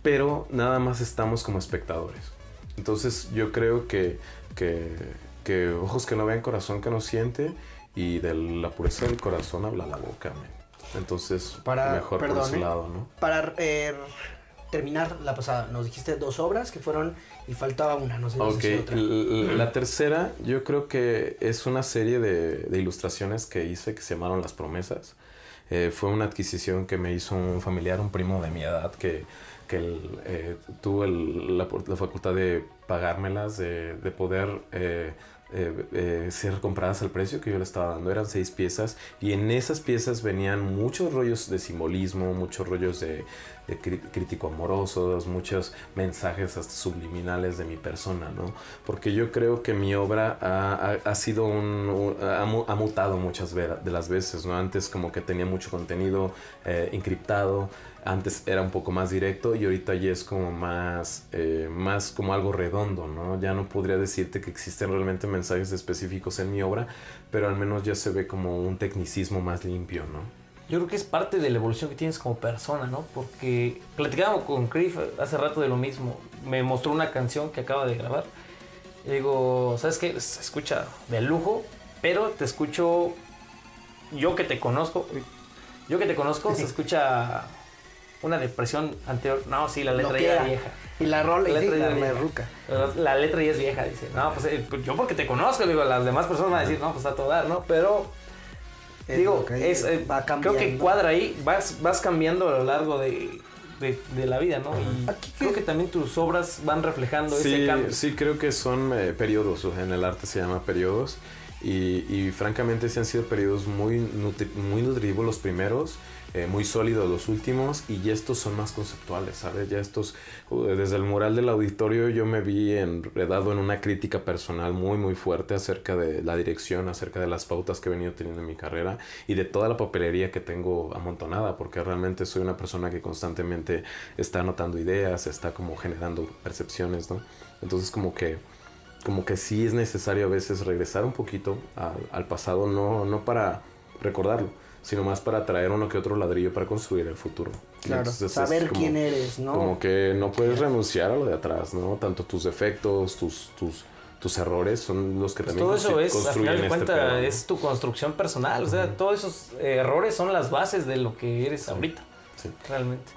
Pero nada más estamos como espectadores. Entonces yo creo que, que, que ojos que no ven, corazón que no siente, y de la pureza del corazón habla la boca. men. Entonces, Para- mejor por perdón, ese ¿eh? lado, ¿no? Para eh, terminar la pasada, nos dijiste dos obras que fueron y faltaba una, no sé si Ok, decir otra. la tercera yo creo que es una serie de, de ilustraciones que hice que se llamaron Las Promesas. Eh, fue una adquisición que me hizo un familiar, un primo de mi edad, que, que el, eh, tuvo el- la, la facultad de pagármelas, de, de poder eh, eh, eh, ser compradas al precio que yo le estaba dando. Eran seis piezas y en esas piezas venían muchos rollos de simbolismo, muchos rollos de, crítico amorosos, muchos mensajes hasta subliminales de mi persona, ¿no? Porque yo creo que mi obra ha, ha- sido ha, mu- ha mutado muchas de las veces, ¿no? Antes como que tenía mucho contenido eh, encriptado, antes era un poco más directo y ahorita ya es como más, eh, más como algo redondo, ¿no? Ya no podría decirte que existen realmente mensajes específicos en mi obra, pero al menos ya se ve como un tecnicismo más limpio, ¿no? Yo creo que es parte de la evolución que tienes como persona, ¿no? Porque platicábamos con Griff hace rato de lo mismo. Me mostró una canción que acaba de grabar. Y digo, ¿sabes qué? Se escucha de lujo, pero te escucho. Yo que te conozco. Yo que te conozco, se escucha una depresión anterior. No, sí, la letra ya era. es vieja. Y la rola La sí, letra ya la es vieja. merruca. La, letra ya es vieja, dice. No, pues eh, yo porque te conozco, digo, las demás personas van a decir, no, pues está a todo dar, ¿no? Pero Es Digo, que es, eh, va creo que cuadra ahí, vas, vas cambiando a lo largo de, de, de la vida, ¿no? Y Aquí creo que- también tus obras van reflejando Sí, ese cambio. sí, creo que son eh, periodos, en el arte se llama periodos. Y, y francamente sí han sido periodos muy, nutri- muy nutritivos los primeros, eh, muy sólidos los últimos, y ya estos son más conceptuales, ¿sabes? Ya estos, desde el mural del auditorio yo me vi enredado en una crítica personal muy, muy fuerte acerca de la dirección, acerca de las pautas que he venido teniendo en mi carrera y de toda la papelería que tengo amontonada, porque realmente soy una persona que constantemente está anotando ideas, está como generando percepciones, ¿no? Entonces como que como que sí es necesario a veces regresar un poquito al, al pasado, no, no para recordarlo, sino más para traer uno que otro ladrillo para construir el futuro. Claro, Entonces, saber como- quién eres, ¿no? Como que no puedes renunciar a lo de atrás, ¿no? Tanto tus defectos, tus, tus, tus errores son los que Pues también todo eso es, al construyen final de este cuentas, pedo, ¿no? es tu construcción personal. O sea, todos esos errores son las bases de lo que eres ahorita. Sí. Realmente.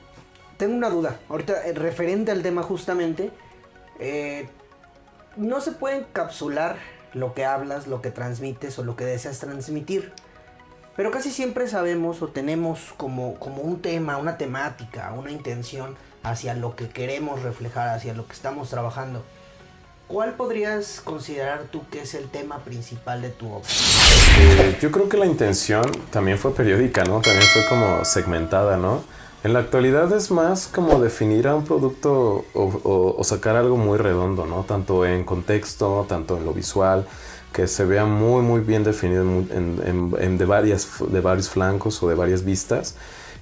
Tengo una duda. Ahorita, eh, referente al tema justamente, eh, no se puede encapsular lo que hablas, lo que transmites o lo que deseas transmitir. Pero casi siempre sabemos o tenemos como, como un tema, una temática, una intención hacia lo que queremos reflejar, hacia lo que estamos trabajando. ¿Cuál podrías considerar tú que es el tema principal de tu obra? Eh, yo creo que la intención también fue periódica, ¿no? También fue como segmentada, ¿no? En la actualidad es más como definir a un producto o, o- o sacar algo muy redondo, ¿no? Tanto en contexto, tanto en lo visual, que se vea muy, muy bien definido en, de, varias, de varios flancos o de varias vistas.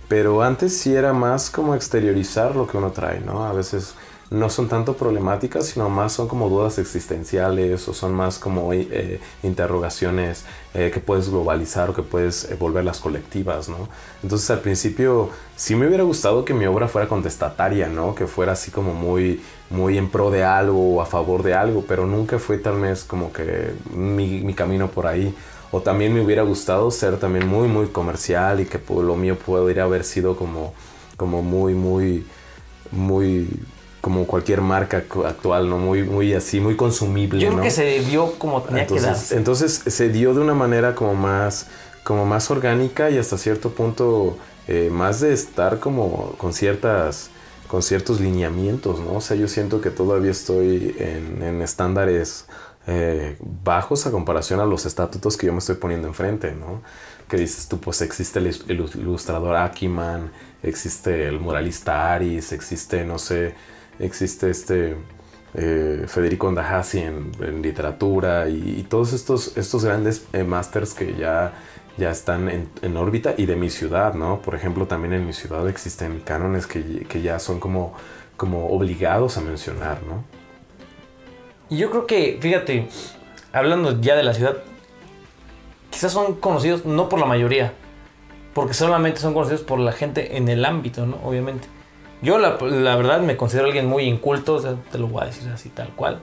Pero antes sí era más como exteriorizar lo que uno trae, ¿no? A veces no son tanto problemáticas, sino más son como dudas existenciales o son más como eh, interrogaciones eh, que puedes globalizar o que puedes eh, volverlas colectivas, ¿no? Entonces al principio sí me hubiera gustado que mi obra fuera contestataria, ¿no? Que fuera así como muy, muy en pro de algo o a favor de algo, pero nunca fue tal vez como que mi, mi camino por ahí. O también me hubiera gustado ser también muy, muy comercial y que lo mío podría haber sido como, como muy, muy, muy, como cualquier marca actual, ¿no? Muy, muy así, muy consumible, Yo ¿no? creo que se vio como tenía que darse. entonces se dio de una manera como más, como más orgánica y hasta cierto punto eh, más de estar como con ciertas con ciertos lineamientos, ¿no? O sea, yo siento que todavía estoy en, en estándares eh, bajos a comparación a los estatutos que yo me estoy poniendo enfrente, ¿no? Que dices tú, pues existe el ilustrador Akiman, existe el muralista Aris, existe, no sé, existe este eh, Federico Andahasi en, en literatura y, todos estos, estos grandes eh, masters que ya, ya están en, órbita y de mi ciudad, ¿no? Por ejemplo, también en mi ciudad existen cánones que, que ya son como, como obligados a mencionar, ¿no? Yo creo que, fíjate, hablando ya de la ciudad, quizás son conocidos no por la mayoría, porque solamente son conocidos por la gente en el ámbito, ¿no? Obviamente. Yo la, la verdad me considero alguien muy inculto, o sea, te lo voy a decir así tal cual.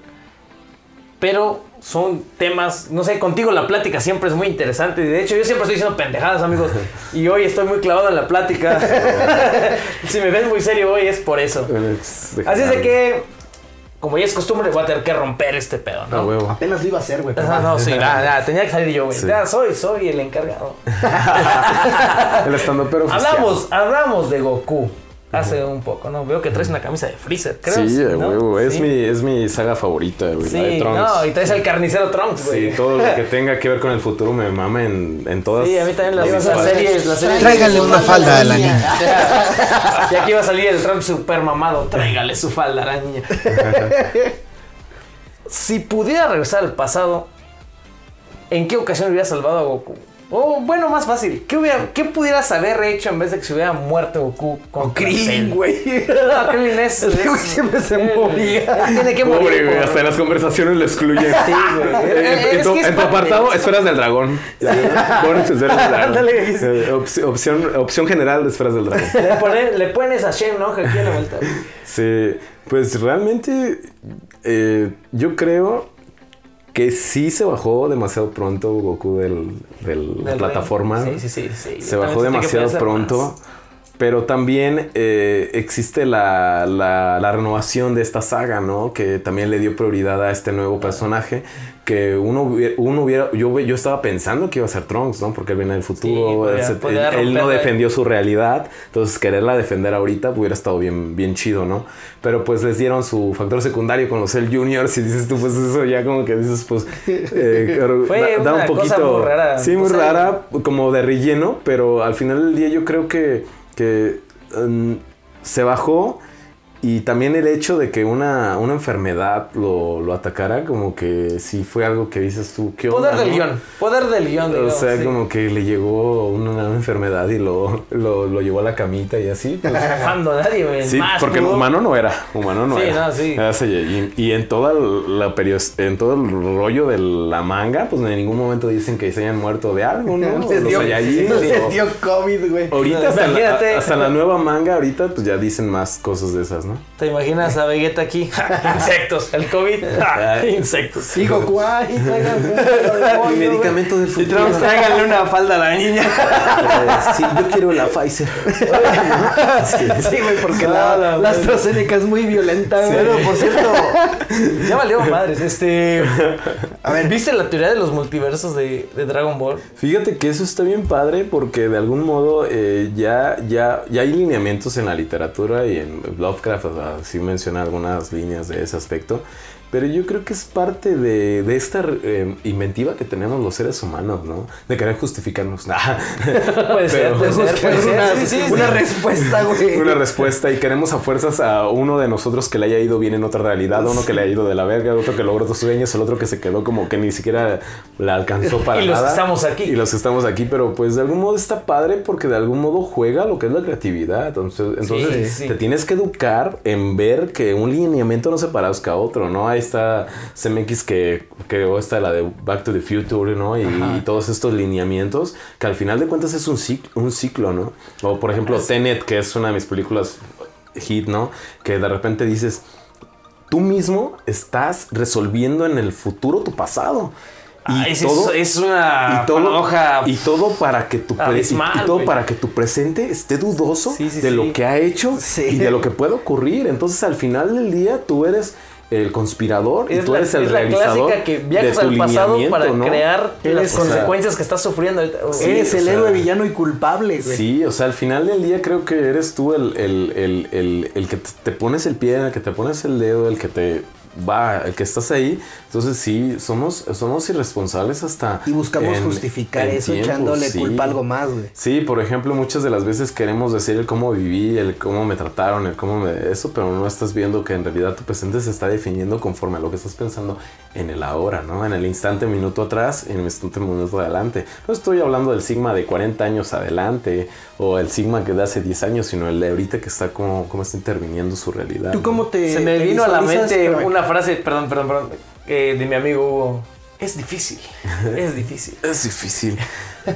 Pero son temas, no sé, contigo la plática siempre es muy interesante. y De hecho, yo siempre estoy diciendo pendejadas, amigos. Y hoy estoy muy clavado en la plática. si me ves muy serio hoy es por eso. Así es de que, como ya es costumbre, voy a tener que romper este pedo, ¿no? Huevo. Apenas lo iba a hacer, güey. Ah, no, sí, nada, nada, tenía que salir yo, güey. Sí. Ya, soy, soy el encargado. El estando pero hablamos, hablamos de Goku hace un poco, ¿no? Veo que traes una camisa de Freezer, creo. Sí, a ¿no? huevo. Es, Sí. mi, es mi saga favorita, güey. la de Sí, Trunks. no, y traes el carnicero Trunks, güey. Sí, todo lo que tenga que ver con el futuro me mama en, en todas Sí, a mí también las, las series, las series. Tráiganle una falda a la niña. Y aquí va a salir el Trunks super mamado. Tráigale su falda a la niña. si pudiera regresar al pasado, ¿en qué ocasión hubiera salvado a Goku? O bueno, más fácil, ¿qué, hubiera, ¿qué pudieras haber hecho en vez de que se hubiera muerto Goku con Krillin, güey. No, Krillin es. El güey es- siempre se él- moría. él Tiene que Pobre, morir. güey, por- hasta en las conversaciones lo excluyen. Sí, güey. En, en Es tu, en apartado, de- esferas del dragón. Pones esferas del dragón. Ándale. Eh, op- opción, opción general de esferas del dragón. Le, pone- le pones a Shen, ¿no? Que aquí en la vuelta. Sí, pues realmente eh, yo creo que sí se bajó demasiado pronto Goku del, del- la plataforma. Sí, sí, sí. sí. se bajó demasiado pronto. más. Pero también eh, existe la, la- la renovación de esta saga, ¿no? Que también le dio prioridad a este nuevo personaje. Que uno, hubiera- uno hubiera, yo, yo estaba pensando que iba a ser Trunks, ¿no? Porque él viene del futuro, podría- él, se- podría él- él no defendió su realidad, entonces quererla defender ahorita hubiera estado bien, bien chido, ¿no? Pero pues les dieron su factor secundario con los Cell Juniors y dices tú, pues eso ya como que dices, pues... eh, Fue da, da una un cosa poquito... muy rara. Sí, muy O sea, rara, como de relleno, pero al final del día yo creo que, que mm, se bajó y también el hecho de que una, una enfermedad lo, lo atacara, como que sí fue algo que dices tú, ¿qué onda? Poder del no? guion. Poder del guion. O digamos, sea, sí. como que le llegó una, una enfermedad y lo, lo, lo llevó a la camita y así. Pues, Cuando nadie güey, sí, más porque pudo. humano no era, humano no Sí, era. no, sí. Y, en toda la perios- en todo el rollo de la manga, pues en ningún momento dicen que se hayan muerto de algo, ¿no? Les Los dio, les dio COVID, güey. Ahorita hasta la, hasta la nueva manga, ahorita pues ya dicen más cosas de esas, ¿no? ¿Te imaginas a Vegeta aquí? Insectos. El COVID. Insectos. Y Goku, ay, Mi medicamento del Y futuro. Trunks, tráiganle una falda a la niña. Eh, sí, yo quiero la Pfizer. Sí, güey, porque la, la- la AstraZeneca es muy violenta, güey. Pero por cierto, ya valió madres. Este. A ver. ¿Viste la teoría de los multiversos de, de Dragon Ball? Fíjate que eso está bien padre porque de algún modo eh, ya, ya, ya hay lineamientos en la literatura y en Lovecraft, o sea, sí algunas líneas de ese aspecto. Pero yo creo que es parte de, de esta eh, inventiva que tenemos los seres humanos, ¿no? De querer justificarnos. Puede ser, Pero- puede ser, puede ser. una, Sí, sí, sí. una respuesta, güey. una respuesta y queremos a fuerzas a uno de nosotros que le haya ido bien en otra realidad, uno que le haya ido de la verga, otro que logró sus sueños, el otro que se quedó como que ni siquiera la alcanzó para Y los nada. estamos aquí. Y los estamos aquí, pero pues de algún modo está padre porque de algún modo juega lo que es la creatividad. Entonces, entonces te tienes que educar en ver que un lineamiento no se parezca a otro, ¿no? Ahí está CMX que creó esta, la de Back to the Future, ¿no? Y, y todos estos lineamientos que al final de cuentas es un ciclo, un ciclo ¿no? O por ejemplo Tenet, que es una de mis películas hit, ¿no? Que de repente dices, tú mismo estás resolviendo en el futuro tu pasado. Ah, es, es- es una y todo, y todo para que tu y- abismal, y todo para que tu presente esté dudoso Sí, sí, de sí. lo que ha hecho y de lo que puede ocurrir. Entonces, al final del día, tú eres el conspirador y Es tú la, eres el es la realizador clásica que viajas al pasado para ¿no? crear las consecuencias que estás sufriendo. Eres el sea, héroe villano y culpable, güey. Sí, o sea, al final del día creo que eres tú el, el, el, el, el que te te pones el pie, el que te pones el dedo, el que te va, el que estás ahí. Entonces sí, somos, somos irresponsables hasta... Y buscamos en- justificar en eso tiempo, echándole sí. culpa a algo más, güey. Sí, por ejemplo, muchas de las veces queremos decir el cómo viví, el cómo me trataron, el cómo me... Eso, pero no estás viendo que en realidad tu presente se está definiendo conforme a lo que estás pensando en el ahora, ¿no? En el instante, minuto atrás, en el instante, minuto adelante. No estoy hablando del sigma de 40 años adelante o el sigma que de hace 10 años, sino el de ahorita que está como, cómo está interviniendo su realidad. ¿Tú ¿no? cómo te Se me te vino a la mente Espérame. Una frase, perdón, perdón, perdón, eh, de mi amigo Hugo. Es difícil, es difícil. Es difícil.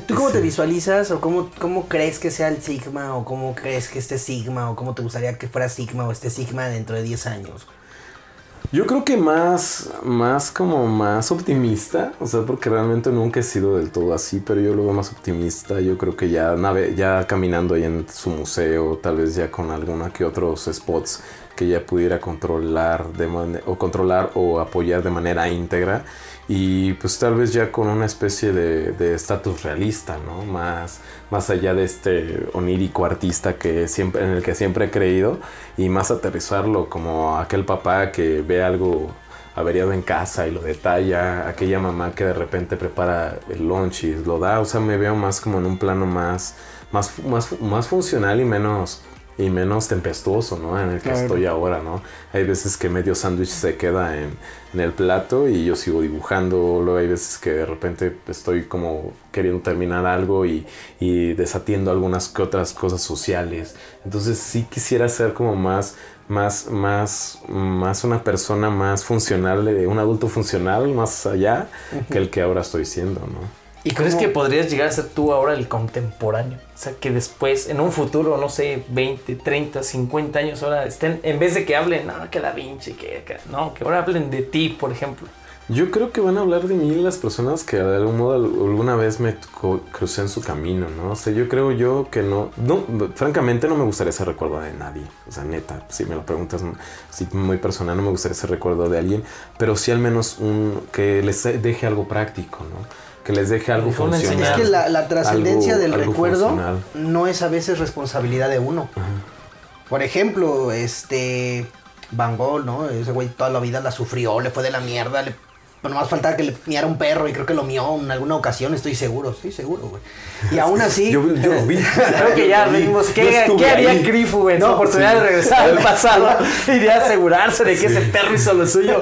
¿Tú cómo te visualizas o cómo, cómo crees que sea el Sigma o cómo crees que este Sigma o cómo te gustaría que fuera Sigma o este Sigma dentro de 10 años? Yo creo que más, más como más optimista, o sea, porque realmente nunca he sido del todo así, pero yo lo veo más optimista. Yo creo que ya nave, ya caminando ahí en su museo, tal vez ya con alguna que otros spots que ya pudiera controlar de o controlar o apoyar de manera íntegra y pues tal vez ya con una especie de estatus realista, ¿no? Más, más allá de este onírico artista que siempre, en el que siempre he creído y más aterrizarlo como aquel papá que ve algo averiado en casa y lo detalla, aquella mamá que de repente prepara el lunch y lo da, o sea, me veo más como en un plano más, más, más, más funcional y menos y menos tempestuoso, ¿no? En el que Claro. estoy ahora, ¿no? Hay veces que medio sándwich se queda en, en el plato y yo sigo dibujando, luego hay veces que de repente estoy como queriendo terminar algo y, y desatiendo algunas que otras cosas sociales. Entonces sí quisiera ser como más, más, más, más una persona más funcional, un adulto funcional más allá que el que ahora estoy siendo, ¿no? ¿Y crees cómo- que podrías llegar a ser tú ahora el contemporáneo? O sea, que después, en un futuro, no sé, 20, 30, 50 años, ahora estén, en vez de que hablen, no, que Da Vinci, que, que- no, que ahora hablen de ti, por ejemplo. Yo creo que van a hablar de mí las personas que de algún modo alguna vez me crucé en su camino, ¿no? O sea, yo creo yo que no, no, francamente no me gustaría ese recuerdo de nadie. O sea, neta, si me lo preguntas así muy personal, no me gustaría ese recuerdo de alguien, pero sí al menos un que les deje algo práctico, ¿no? Que les deje algo funcional. Es que la, la trascendencia Algo- del algo recuerdo funcional. no es a veces responsabilidad de uno. Por ejemplo, este Van Gogh, ¿no? Ese güey toda la vida la sufrió, le fue de la mierda, le pero nomás faltaba que le miara un perro y creo que lo mió en alguna ocasión, estoy seguro, estoy seguro, güey. Y aún así, Yo, yo lo vi. Creo que ya vimos qué, qué haría. Grifu en No, oportunidad sí. de regresar al pasado y de asegurarse de que ese perro hizo lo suyo.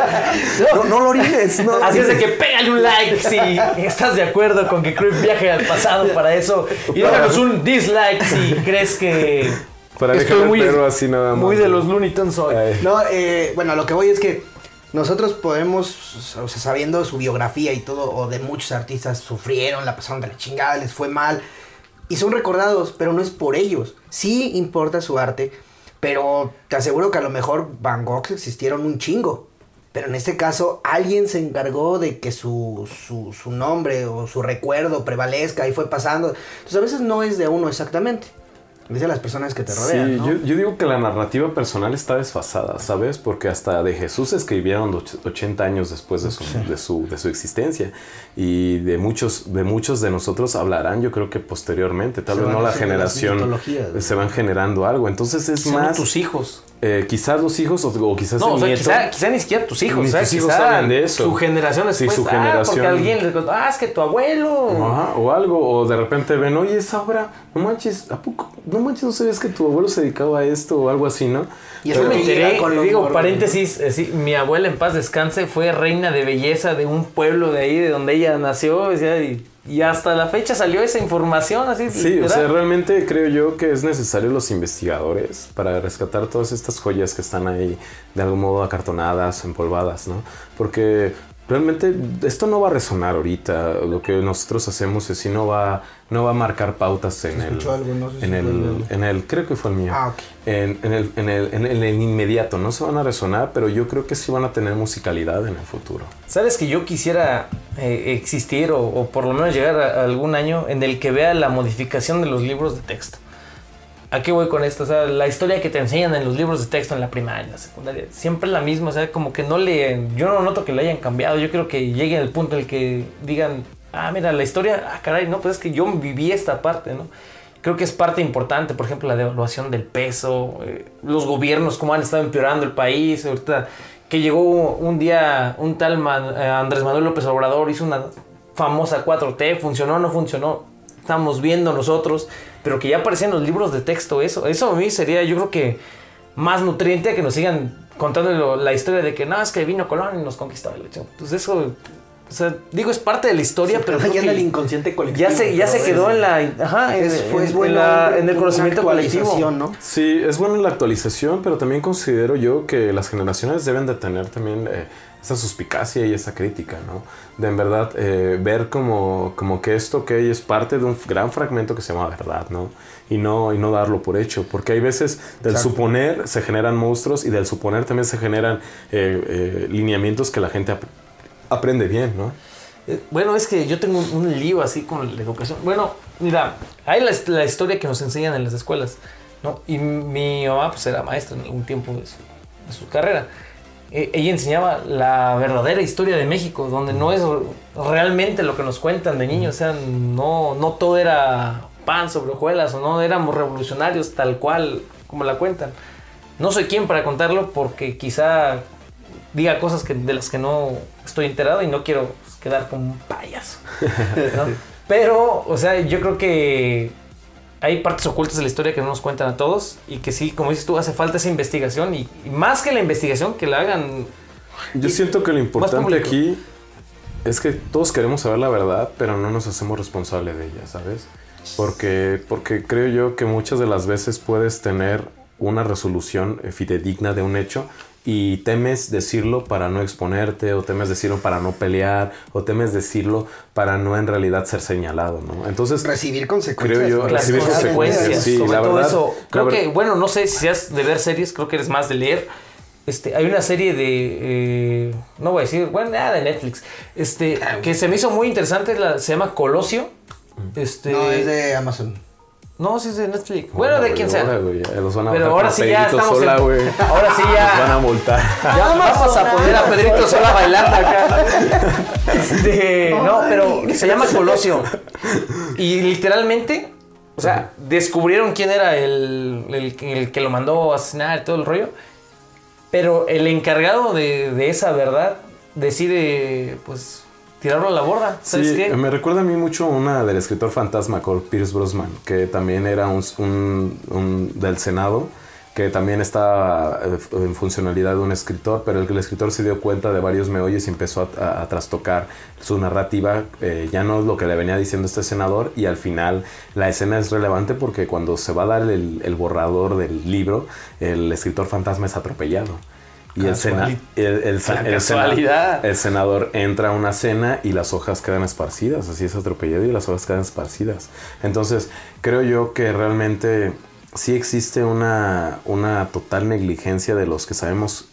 No, no lo orines, no. Así es de que pégale un like si estás de acuerdo con que Cruyff viaje al pasado para eso. Y déjanos un dislike si crees que Para estoy dejar muy, perro así nada más. muy de los Looney Tunes hoy. Ay. no, eh, bueno, a lo que voy es que nosotros podemos, sabiendo su biografía y todo, o de muchos artistas sufrieron, la pasaron de la chingada, les fue mal, y son recordados, pero no es por ellos. Sí importa su arte, pero te aseguro que a lo mejor Van Gogh existieron un chingo. Pero en este caso, alguien se encargó de que su, su, su nombre o su recuerdo prevalezca y fue pasando. Entonces, a veces no es de uno exactamente. De las personas que te rodean. Sí, ¿no? yo, yo digo que la narrativa personal está desfasada, ¿sabes? Porque hasta de Jesús escribieron och- 80 años después de su, de su, de su existencia. Y de muchos, de muchos de nosotros hablarán, yo creo que posteriormente. Tal Se vez no la generación se van generando algo. Entonces es Son más. tus hijos. Eh, quizás los hijos o, o quizás No, el o sea, nieto. quizá, quizá ni siquiera tus hijos. Ni o sea, tus hijos quizá hablan de eso. Su generación Sí, después. su Ah, porque generación. alguien le contó, ah, es que tu abuelo. Ajá, o algo, o de repente ven, oye, esa obra, no manches, ¿a poco? No manches, no sabías que tu abuelo se dedicaba a esto o algo así, ¿no? Y eso me que llega enteré, con los digo, paréntesis, eh, sí, mi abuela en paz descanse fue reina de belleza de un pueblo de ahí, de donde ella nació, sea, y, y hasta la fecha salió esa información así. Sí, o sea, realmente creo yo que es necesario los investigadores para rescatar todas estas joyas que están ahí de algún modo acartonadas, empolvadas, ¿no? Porque realmente esto no va a resonar ahorita. Lo que nosotros hacemos es si no va, no va a marcar pautas en el, algo, no sé si en fue el en el, creo que fue el mío. Ah, ok. En, en el, en, el, en el- en el inmediato, no se van a resonar, pero yo creo que sí van a tener musicalidad en el futuro. ¿Sabes que yo quisiera eh, existir o, o por lo menos llegar a algún año en el que vea la modificación de los libros de texto? ¿A qué voy con esto? O sea, la historia que te enseñan en los libros de texto en la primaria, en la secundaria, siempre es la misma. O sea, como que no le. Yo no noto que le hayan cambiado. Yo creo que llegue al punto en el que digan, ah, mira, la historia, ah, caray, no, pues es que yo viví esta parte, ¿no? Creo que es parte importante, por ejemplo, la devaluación del peso, eh, los gobiernos, cómo han estado empeorando el país. Ahorita que llegó un día un tal Man- eh, Andrés Manuel López Obrador, hizo una famosa 4T, funcionó o no funcionó, estamos viendo nosotros, pero que ya aparecía en los libros de texto eso. Eso a mí sería, yo creo que más nutriente que nos sigan contando la historia de que no, es que vino Colón y nos conquistó. Pues eso, o sea, digo, es parte de la historia, pero ya en el inconsciente colectivo. ya se, ya se quedó es- en la, ajá, en, es, fue- es en- en bueno la- en el conocimiento colectivo. actualización, ¿no? Sí, es bueno la actualización, pero también considero yo que las generaciones deben de tener también eh, esa suspicacia y esa crítica, ¿no? De en verdad eh, ver como, como que esto que es parte de un gran fragmento que se llama verdad, ¿no? Y no, y no darlo por hecho, porque hay veces del Exacto. suponer se generan monstruos y del suponer también se generan eh, eh, lineamientos que la gente ap- aprende bien, ¿no? Eh, Bueno, es que yo tengo un, un lío así con la educación. Bueno, mira, hay la, la historia que nos enseñan en las escuelas, ¿no? Y mi mamá, pues, era maestra en algún tiempo de su, de su carrera. Eh, ella enseñaba la verdadera historia de México, donde no es realmente lo que nos cuentan de niños. O sea, no, no todo era pan sobre hojuelas o no éramos revolucionarios tal cual como la cuentan. No soy quien para contarlo porque quizá diga cosas que, de las que no estoy enterado y no quiero quedar como un payaso. ¿no? Pero, o sea, yo creo que hay partes ocultas de la historia que no nos cuentan a todos y que sí, como dices tú, hace falta esa investigación y, y más que la investigación, que la hagan. Yo siento que lo importante aquí es que todos queremos saber la verdad, pero no nos hacemos responsables de ella, ¿sabes? Porque, porque creo yo que muchas de las veces puedes tener una resolución eh, fidedigna de un hecho y temes decirlo para no exponerte o temes decirlo para no pelear o temes decirlo para no en realidad ser señalado, ¿no? Entonces, Recibir consecuencias. Creo yo, recibir consecuencias, sí, sobre la todo verdad, eso. Creo que, bueno, no sé si has de ver series, creo que eres más de leer. este, hay una serie de, eh, no voy a decir, bueno, nada de Netflix, este, que se me hizo muy interesante, la- se llama Colosio. Este, No, es de Amazon. No, sí es de Netflix. Bueno, de quien sea. ahora, güey, ya los van a Pero ahora sí ya estamos sola, en- güey. ahora sí ya- Los van a multar. Ya vamos a poner a Pedrito sola bailando acá. Este, no, pero se llama Colosio. Y literalmente, o sea, descubrieron quién era el, el- el que lo mandó a asesinar y todo el rollo. Pero el encargado de, de esa verdad decide, pues, tirarlo a la borda. ¿Sabes Sí, qué? me recuerda a mí mucho una del escritor fantasma, con Pierce Brosnan, que también era un, un- un del Senado, que también estaba eh, en funcionalidad de un escritor, pero el el escritor se dio cuenta de varios meollos y empezó a, a- a trastocar su narrativa, eh, ya no es lo que le venía diciendo este senador, y al final la escena es relevante porque cuando se va a dar el, el borrador del libro, el escritor fantasma es atropellado. Y el, sena- Casuali- el, el, La el sena- casualidad. el senador entra a una cena y las hojas quedan esparcidas, así es atropellado y las hojas quedan esparcidas. Entonces, creo yo que realmente sí existe una, una total negligencia de los que sabemos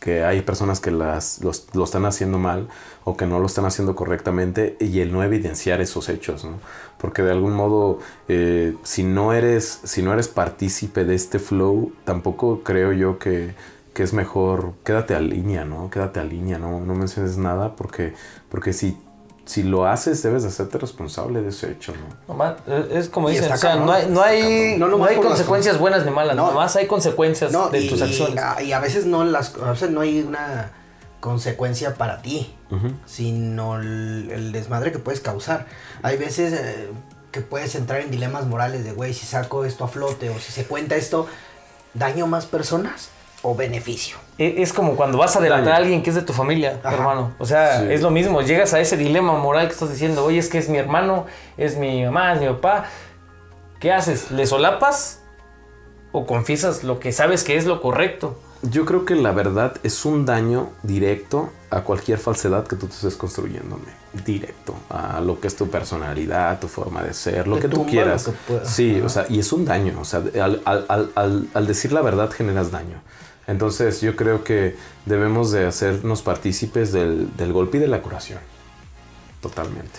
que hay personas que las, los- lo están haciendo mal o que no lo están haciendo correctamente y el no evidenciar esos hechos, ¿no? Porque de algún modo, eh, si, no eres, si no eres partícipe de este flow, tampoco creo yo que, que es mejor, quédate a línea, ¿no? Quédate a línea, no, no menciones nada porque, porque si, si lo haces debes de hacerte responsable de ese hecho, ¿no? Nomás, es como dicen, o sea, no hay, no hay. No no hay las consecuencias buenas ni malas, No. nomás hay consecuencias No, de y, tus acciones. a- y a veces no las a veces no hay una consecuencia para ti, sino el, el desmadre que puedes causar. Hay veces eh, que puedes entrar en dilemas morales de, güey, si saco esto a flote o si se cuenta esto, ¿daño más personas o beneficio? E- Es como cuando vas a delatar a alguien que es de tu familia, Ajá. hermano. O sea, Sí. es lo mismo. Llegas a ese dilema moral que estás diciendo, oye, es que es mi hermano, es mi mamá, es mi papá. ¿Qué haces? ¿Le solapas o confiesas lo que sabes que es lo correcto? Yo creo que la verdad es un daño directo a cualquier falsedad que tú te estés construyéndome. Directo a lo que es tu personalidad, tu forma de ser, lo Te que tú quieras. lo que pueda. Sí, Ajá. o sea, y es un daño. O sea, al, al- al- al- al decir la verdad generas daño. Entonces yo creo que debemos de hacernos partícipes del, del golpe y de la curación. Totalmente.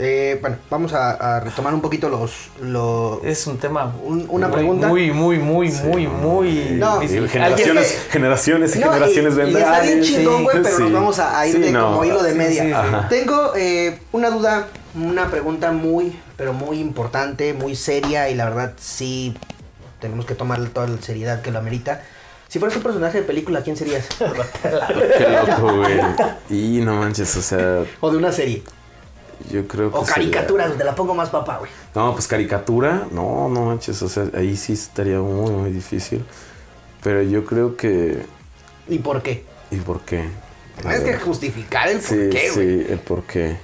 Eh, bueno, vamos a, a retomar un poquito los... los Es un tema un- una muy, pregunta. muy, muy, muy, muy, muy... No. Y generaciones, generaciones y No, generaciones y, y vendrán. está bien chingón, güey, pero sí. nos vamos a, a ir Sí, de no, como hilo de media. sí, sí. Ajá. Tengo eh, una duda, una pregunta muy, pero muy importante, muy seria y la verdad sí tenemos que tomarle toda la seriedad que lo amerita. Si fueras un personaje de película, ¿quién serías? Qué loco, güey. Y no manches, o sea, o de una serie. yo creo que O sería- caricaturas, te la pongo más papá, güey. No, pues caricatura, no, no manches, o sea, ahí sí estaría muy, muy difícil. Pero yo creo que... ¿Y por qué? ¿Y por qué? Tienes que justificar el por Sí, qué, güey. sí, el por qué.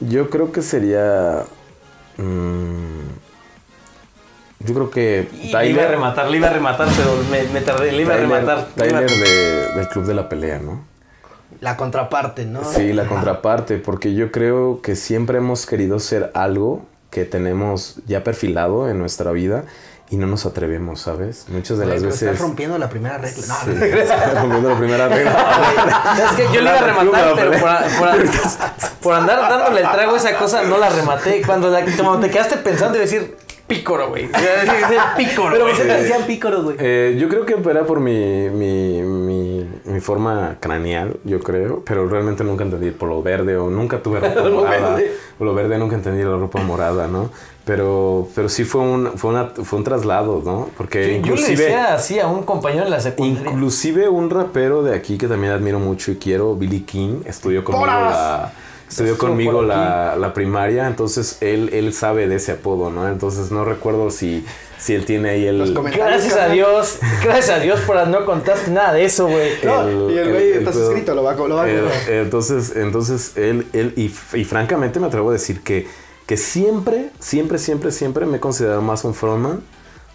Yo creo que sería... mm, yo creo que Y Le iba a rematar, le iba a rematar, pero me, me tardé, le iba a Tyler- rematar. Tyler de- del Club de la Pelea, ¿no? La contraparte, ¿no? Sí, la Ajá. contraparte, porque yo creo que siempre hemos querido ser algo que tenemos ya perfilado en nuestra vida y no nos atrevemos, ¿sabes? Muchas de las veces... Estás rompiendo la primera regla. No, Sí, rompiendo la primera regla. Es que yo le iba a rematar, pero por, por- por andar dándole el trago a esa cosa, no la rematé. Cuando, la, cuando te quedaste pensando, a decir pícoro, güey. Pícoro, Pero. ¿por qué te decían pícoros, güey? Eh, yo creo que era por mi, mi, mi, mi forma craneal, yo creo, pero realmente nunca entendí el polo verde o nunca tuve ropa Polo morada. verde. Polo verde nunca entendí la ropa morada, ¿no? Pero, pero sí fue un, fue, una, fue un traslado, ¿no? Porque Yo- Yo le inclusive... decía así a un compañero en la secundaria. Inclusive un rapero de aquí que también admiro mucho y quiero, Billy King, estudió conmigo la, estudió conmigo la, la primaria, entonces él, él sabe de ese apodo, ¿no? Entonces no recuerdo si, si él tiene ahí el... Los comentarios. Gracias a Dios, gracias a Dios por no contaste nada de eso, güey. No, y el güey está suscrito, lo va a- lo va a- entonces, entonces él, él y, y francamente me atrevo a decir que, que siempre, siempre, siempre, siempre me he considerado más un frontman,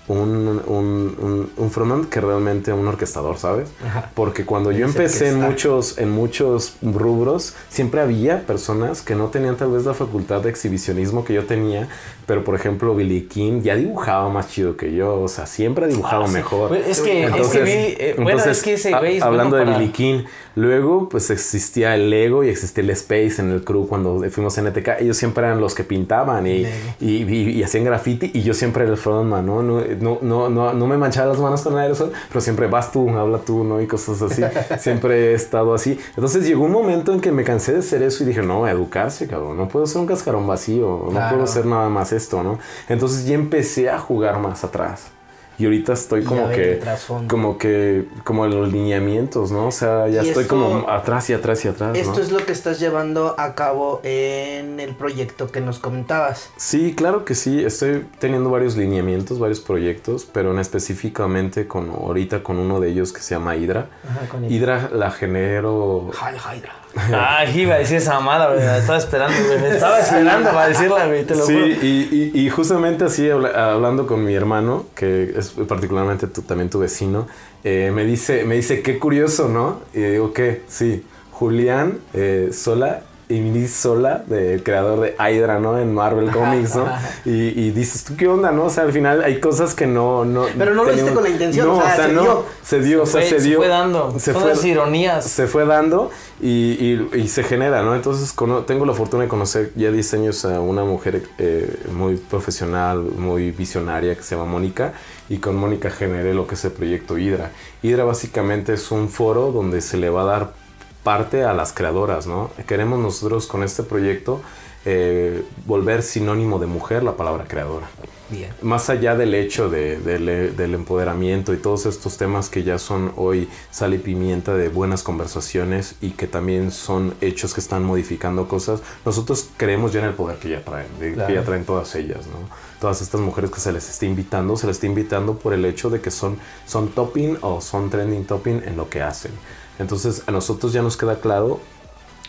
un, un, un, un frontman que realmente un orquestador, ¿sabes? Ajá. Porque cuando yo empecé en muchos, en muchos rubros, siempre había personas que no tenían tal vez la facultad de exhibicionismo que yo tenía, Pero por ejemplo, Billy King ya dibujaba más chido que yo. O sea, siempre ha dibujado Ah, sí. mejor. Pues es que- es que eh, bueno, es que ese a- güey Hablando bueno de Billy King, luego pues existía el Lego y existía el Space en el crew cuando fuimos en NTK. Ellos siempre eran los que pintaban y, y, y- y hacían graffiti y yo siempre era el frontman, ¿no? No, no, no, no, no me manchaba las manos con aerosol, pero siempre vas tú, habla tú, ¿no? Y cosas así. siempre he estado así. Entonces llegó un momento en que me cansé de hacer eso y dije, no, educarse, cabrón. No puedo ser un cascarón vacío, no Claro. puedo hacer nada más esto, ¿no? Entonces ya empecé a jugar más atrás. Y ahorita estoy como que, como que, como en los lineamientos, ¿no? O sea, ya estoy esto- como atrás y atrás y atrás, Esto ¿no? es lo que estás llevando a cabo en el proyecto que nos comentabas. Sí, claro que sí. Estoy teniendo varios lineamientos, varios proyectos, pero en específicamente con ahorita con uno de ellos que se llama Hydra. Ajá, con el- Hydra la genero. Hal Hydra. Ay, iba a decir esa mamada, güey. la Estaba esperando, güey. Me estaba esperando para decirla, güey. Te lo Sí, juro. y, y- y justamente así habla- hablando con mi hermano, que es particularmente tu- también tu vecino, eh, me dice, me dice, qué curioso, ¿no? Y digo, ¿qué? Sí, Julián eh, Sola y Minis Sola, de, creador de Hydra, ¿no? En Marvel Comics, ¿no? Y, y dices, ¿tú qué onda, no? O sea, al final hay cosas que no... no Pero no lo hiciste con la intención, No, o sea, se no, dio. Se dio, o sea, Fue- se dio. fue dando. Se Son fue- las ironías. se fue dando y, y- y se genera, ¿no? Entonces cono- tengo la fortuna de conocer ya 10 años a una mujer eh, muy profesional, muy visionaria que se llama Mónica y con Mónica generé lo que es el proyecto Hydra. Hydra básicamente es un foro donde se le va a dar parte a las creadoras, ¿no? Queremos nosotros con este proyecto eh, volver sinónimo de mujer la palabra creadora Bien. más allá del hecho de- del- del empoderamiento y todos estos temas que ya son hoy sal y pimienta de buenas conversaciones y que también son hechos que están modificando cosas, nosotros creemos ya en el poder que ya traen, Claro. que ya traen todas ellas, ¿no? Todas estas mujeres que se les está invitando, se les está invitando por el hecho de que son, son topping o son trending topping en lo que hacen. Entonces a nosotros ya nos queda claro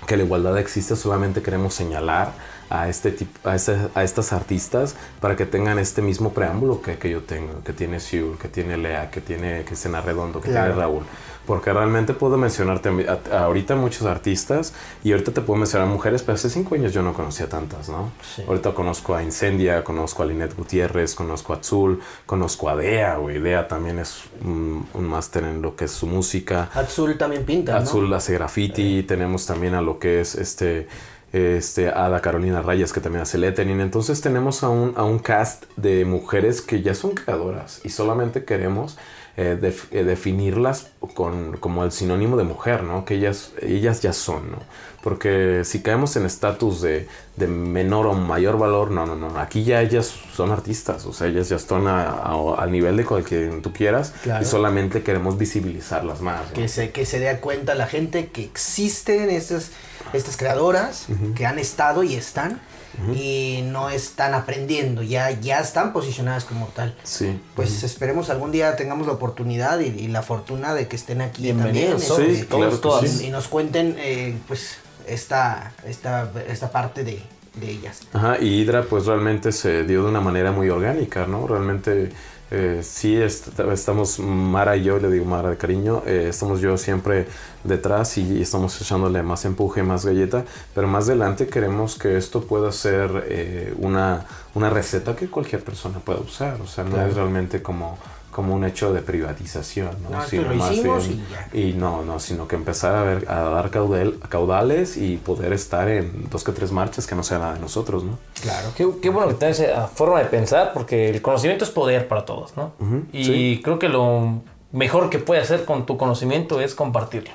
que la igualdad existe, solamente queremos señalar a este tipo, a, este- a estas artistas para que tengan este mismo preámbulo que, que yo tengo, que tiene Siul, que tiene Lea, que tiene Cristina Redondo, que Claro. tiene Raúl. Porque realmente puedo mencionarte a ahorita muchos artistas y ahorita te puedo mencionar mujeres, pero hace cinco años yo no conocía tantas, ¿no? Sí. Ahorita conozco a Incendia, conozco a Linet Gutiérrez, conozco a Azul, conozco a Dea, güey. Dea también es un, un máster en lo que es su música. Azul también pinta, ¿no? Azul hace graffiti, tenemos también a lo que es este, este Ada Carolina Rayas que también hace lettering. Entonces tenemos a un, a un cast de mujeres que ya son creadoras y solamente queremos eh, def- eh, definirlas con, como el sinónimo de mujer, ¿no? Que ellas, ellas ya son, ¿no? Porque si caemos en estatus de, de menor o mayor valor, no, no, no. Aquí ya ellas son artistas, o sea, ellas ya están a- a- al nivel de cualquier tú quieras Claro. y solamente queremos visibilizarlas más. ¿no? Que se, que se dé cuenta la gente que existen estas, estas creadoras que han estado y están y no están aprendiendo, ya, ya están posicionadas como tal. Sí. Pues esperemos algún día tengamos la oportunidad y, y la fortuna de que estén aquí Bienvenidos también. Sí, claro que todas. sí. y nos cuenten eh, pues esta, esta, esta parte de, de ellas. Ajá, y Hydra pues realmente se dio de una manera muy orgánica, ¿no? Realmente eh, sí est- estamos, Mara y yo, le digo Mara de cariño, eh, estamos yo siempre detrás y, estamos echándole más empuje, más galleta, pero más adelante queremos que esto pueda ser eh, una, una receta que cualquier persona pueda usar, o sea, no Claro. es realmente como como un hecho de privatización, ¿no? No, Sino lo más bien- y no, no, sino que empezar a, ver, a dar caudal, caudales y poder estar en dos que tres marchas que no sea nada de nosotros, ¿no? Claro. Qué, qué bueno que tengas esa forma de pensar, porque el conocimiento es poder para todos, ¿no? Y sí. creo que lo mejor que puedes hacer con tu conocimiento es compartirlo.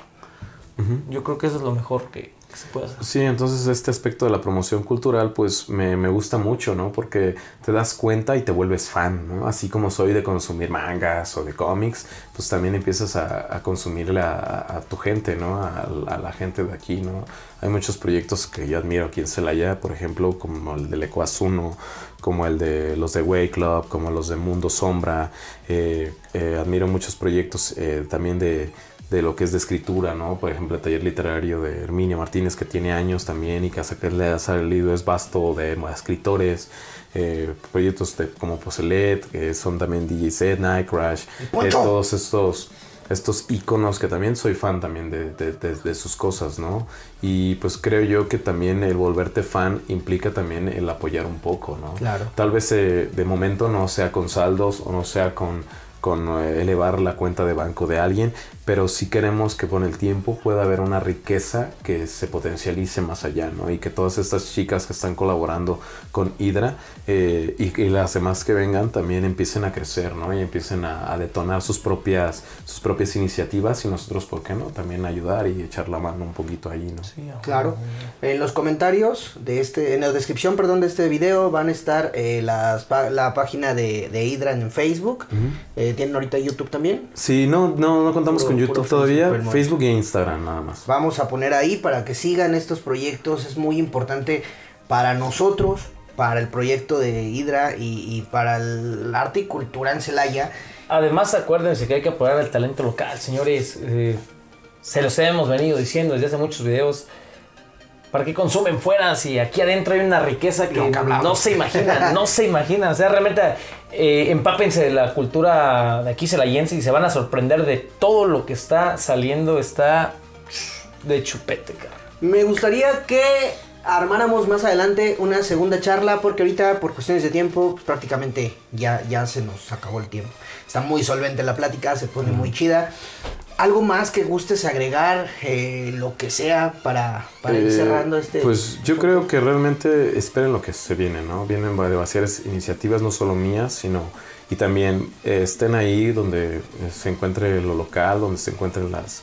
Yo creo que eso es lo mejor que, que se puede hacer. Sí, entonces este aspecto de la promoción cultural pues me, me gusta mucho, ¿no? Porque te das cuenta y te vuelves fan, ¿no? Así como soy de consumir mangas o de cómics, pues también empiezas a, a consumirle a, a- tu gente, ¿no? A, a la gente de aquí, ¿no? Hay muchos proyectos que yo admiro aquí en Celaya, por ejemplo, como el del Ecuazuno, como el de los de Way Club, como los de Mundo Sombra. eh, eh, admiro muchos proyectos eh, también de, de lo que es de escritura, ¿no? Por ejemplo, el taller literario de Herminia Martínez, que tiene años también y que hasta que le ha salido es vasto de escritores. eh, proyectos de, como Poselet, que son también DJ Set, Night Crash, eh, todos estos estos íconos que también soy fan también de, de- de- de sus cosas, ¿no? Y pues creo yo que también el volverte fan implica también el apoyar un poco, ¿no? Claro. Tal vez eh, de momento no sea con saldos o no sea con, con eh, elevar la cuenta de banco de alguien, pero sí queremos que con el tiempo pueda haber una riqueza que se potencialice más allá, ¿no? Y que todas estas chicas que están colaborando con Hydra eh, y, y las demás que vengan también empiecen a crecer, ¿no? Y empiecen a, a detonar sus propias, sus propias iniciativas y nosotros, ¿por qué no? También ayudar y echar la mano un poquito ahí, ¿no? Claro. En los comentarios de este, en la descripción, perdón, de este video van a estar eh, las pa- la página de, de Hydra en Facebook. Eh, Tienen ahorita YouTube también. Sí, no, no, no contamos con puro YouTube Facebook todavía, momento. Facebook e Instagram nada más. Vamos a poner ahí para que sigan estos proyectos. Es muy importante para nosotros, para el proyecto de Hydra y, y para el arte y cultura en Celaya. Además, acuérdense que hay que apoyar al talento local, señores. eh, se los hemos venido diciendo desde hace muchos videos. ¿Para qué consumen fuera si aquí adentro hay una riqueza que no se imaginan? No se imaginan. O sea, realmente eh, empápense de la cultura de aquí celayense y se van a sorprender de todo lo que está saliendo. Está de chupete, cara. Me gustaría que armáramos más adelante una segunda charla porque ahorita por cuestiones de tiempo pues, prácticamente ya, ya se nos acabó el tiempo. Está muy solvente la plática, se pone muy chida. ¿Algo más que gustes agregar, eh, lo que sea, para, para ir Eh, cerrando este? Pues yo creo que realmente esperen lo que se viene, ¿no? Vienen varias iniciativas, no solo mías, sino y también eh, estén ahí donde se encuentre lo local, donde se encuentren las,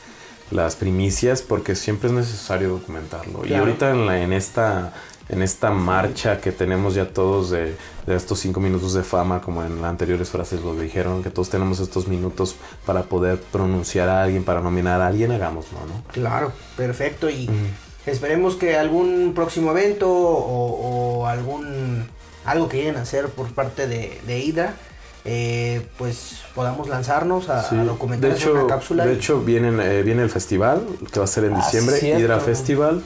las primicias, porque siempre es necesario documentarlo. Y ahorita en, la, en esta en esta marcha que tenemos ya todos de, de estos cinco minutos de fama, como en las anteriores frases lo dijeron, que todos tenemos estos minutos para poder pronunciar a alguien, para nominar a alguien, hagámoslo, ¿no? Claro, perfecto. Y esperemos que algún próximo evento o, o algún algo que lleguen a hacer por parte de, de Hydra, eh, pues podamos lanzarnos a, Sí, a documentar de una hecho, cápsula. de y- hecho vienen, eh, viene el festival que va a ser en Ah, diciembre, cierto. Hydra Festival.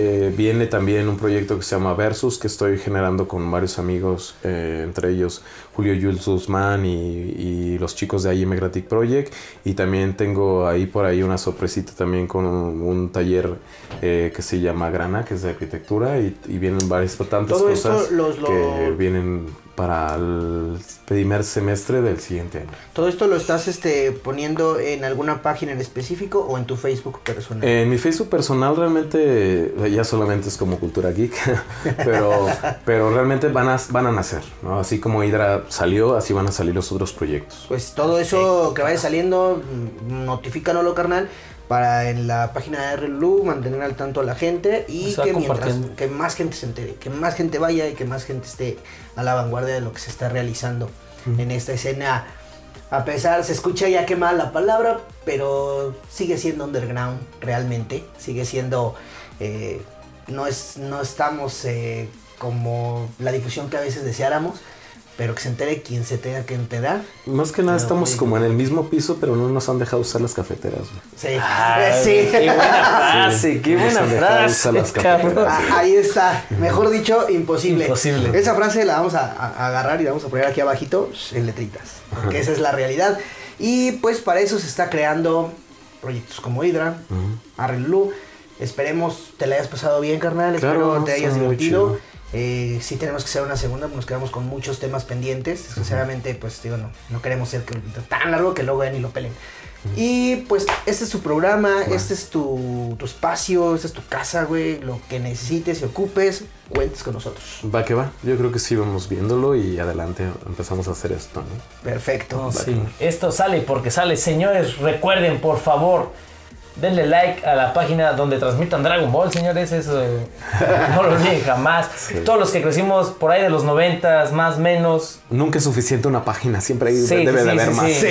Eh, viene también un proyecto que se llama Versus, que estoy generando con varios amigos, eh, entre ellos Julio Jules Guzmán y, y los chicos de IM Gratic Project. Y también tengo ahí por ahí una sorpresita también con un, un taller eh, que se llama Grana, que es de arquitectura. Y, y vienen varias tantas Todo esto cosas los- lo- que vienen para el primer semestre del siguiente año. Todo esto lo estás este, poniendo en alguna página en específico o en tu Facebook personal. En mi Facebook personal realmente ya solamente es como cultura geek, pero, pero realmente van a, van a nacer, ¿no? Así como Hydra salió, así van a salir los otros proyectos. Pues todo eso que vaya saliendo, notifícanoslo, carnal, para en la página de RLU mantener al tanto a la gente y que mientras que más gente se entere, que más gente vaya y que más gente esté a la vanguardia de lo que se está realizando en esta escena. A pesar, se escucha ya que mal la palabra, pero sigue siendo underground realmente, sigue siendo, eh, no, es, no estamos eh, como la difusión que a veces deseáramos, pero que se entere quien se tenga que enterar. Más que nada No, estamos como en el mismo piso, pero no nos han dejado usar las cafeteras. güey. Sí, Ay, sí. Qué buena frase, qué Nos buena frase. usar las cabrón. cafeteras. Ah, Ahí está, mejor dicho, imposible. Imposible. Esa frase la vamos a, agarrar y la vamos a poner aquí abajito en letritas, porque esa es la realidad. Y pues para eso se está creando proyectos como Hydra, Arrelu. Esperemos te la hayas pasado bien, carnal. Claro, Espero te hayas divertido. chido. Eh, sí tenemos que hacer una segunda, nos quedamos con muchos temas pendientes. Sinceramente, pues digo, no, no queremos ser que- tan largo que luego vean y lo pelen. Y pues este es tu programa, este es tu, tu espacio, esta es tu casa, güey. Lo que necesites y ocupes, cuentes con nosotros. Va que va, yo creo que sí vamos viéndolo y adelante empezamos a hacer esto, ¿no? Perfecto. No, sí. Esto sale porque sale. Señores, recuerden, por favor, denle like a la página donde transmitan Dragon Ball, señores. Eso eh, no lo olviden jamás. Todos los que crecimos por ahí de los noventas, más menos. Nunca es suficiente una página, siempre hay, Sí, debe sí, de haber más. sí.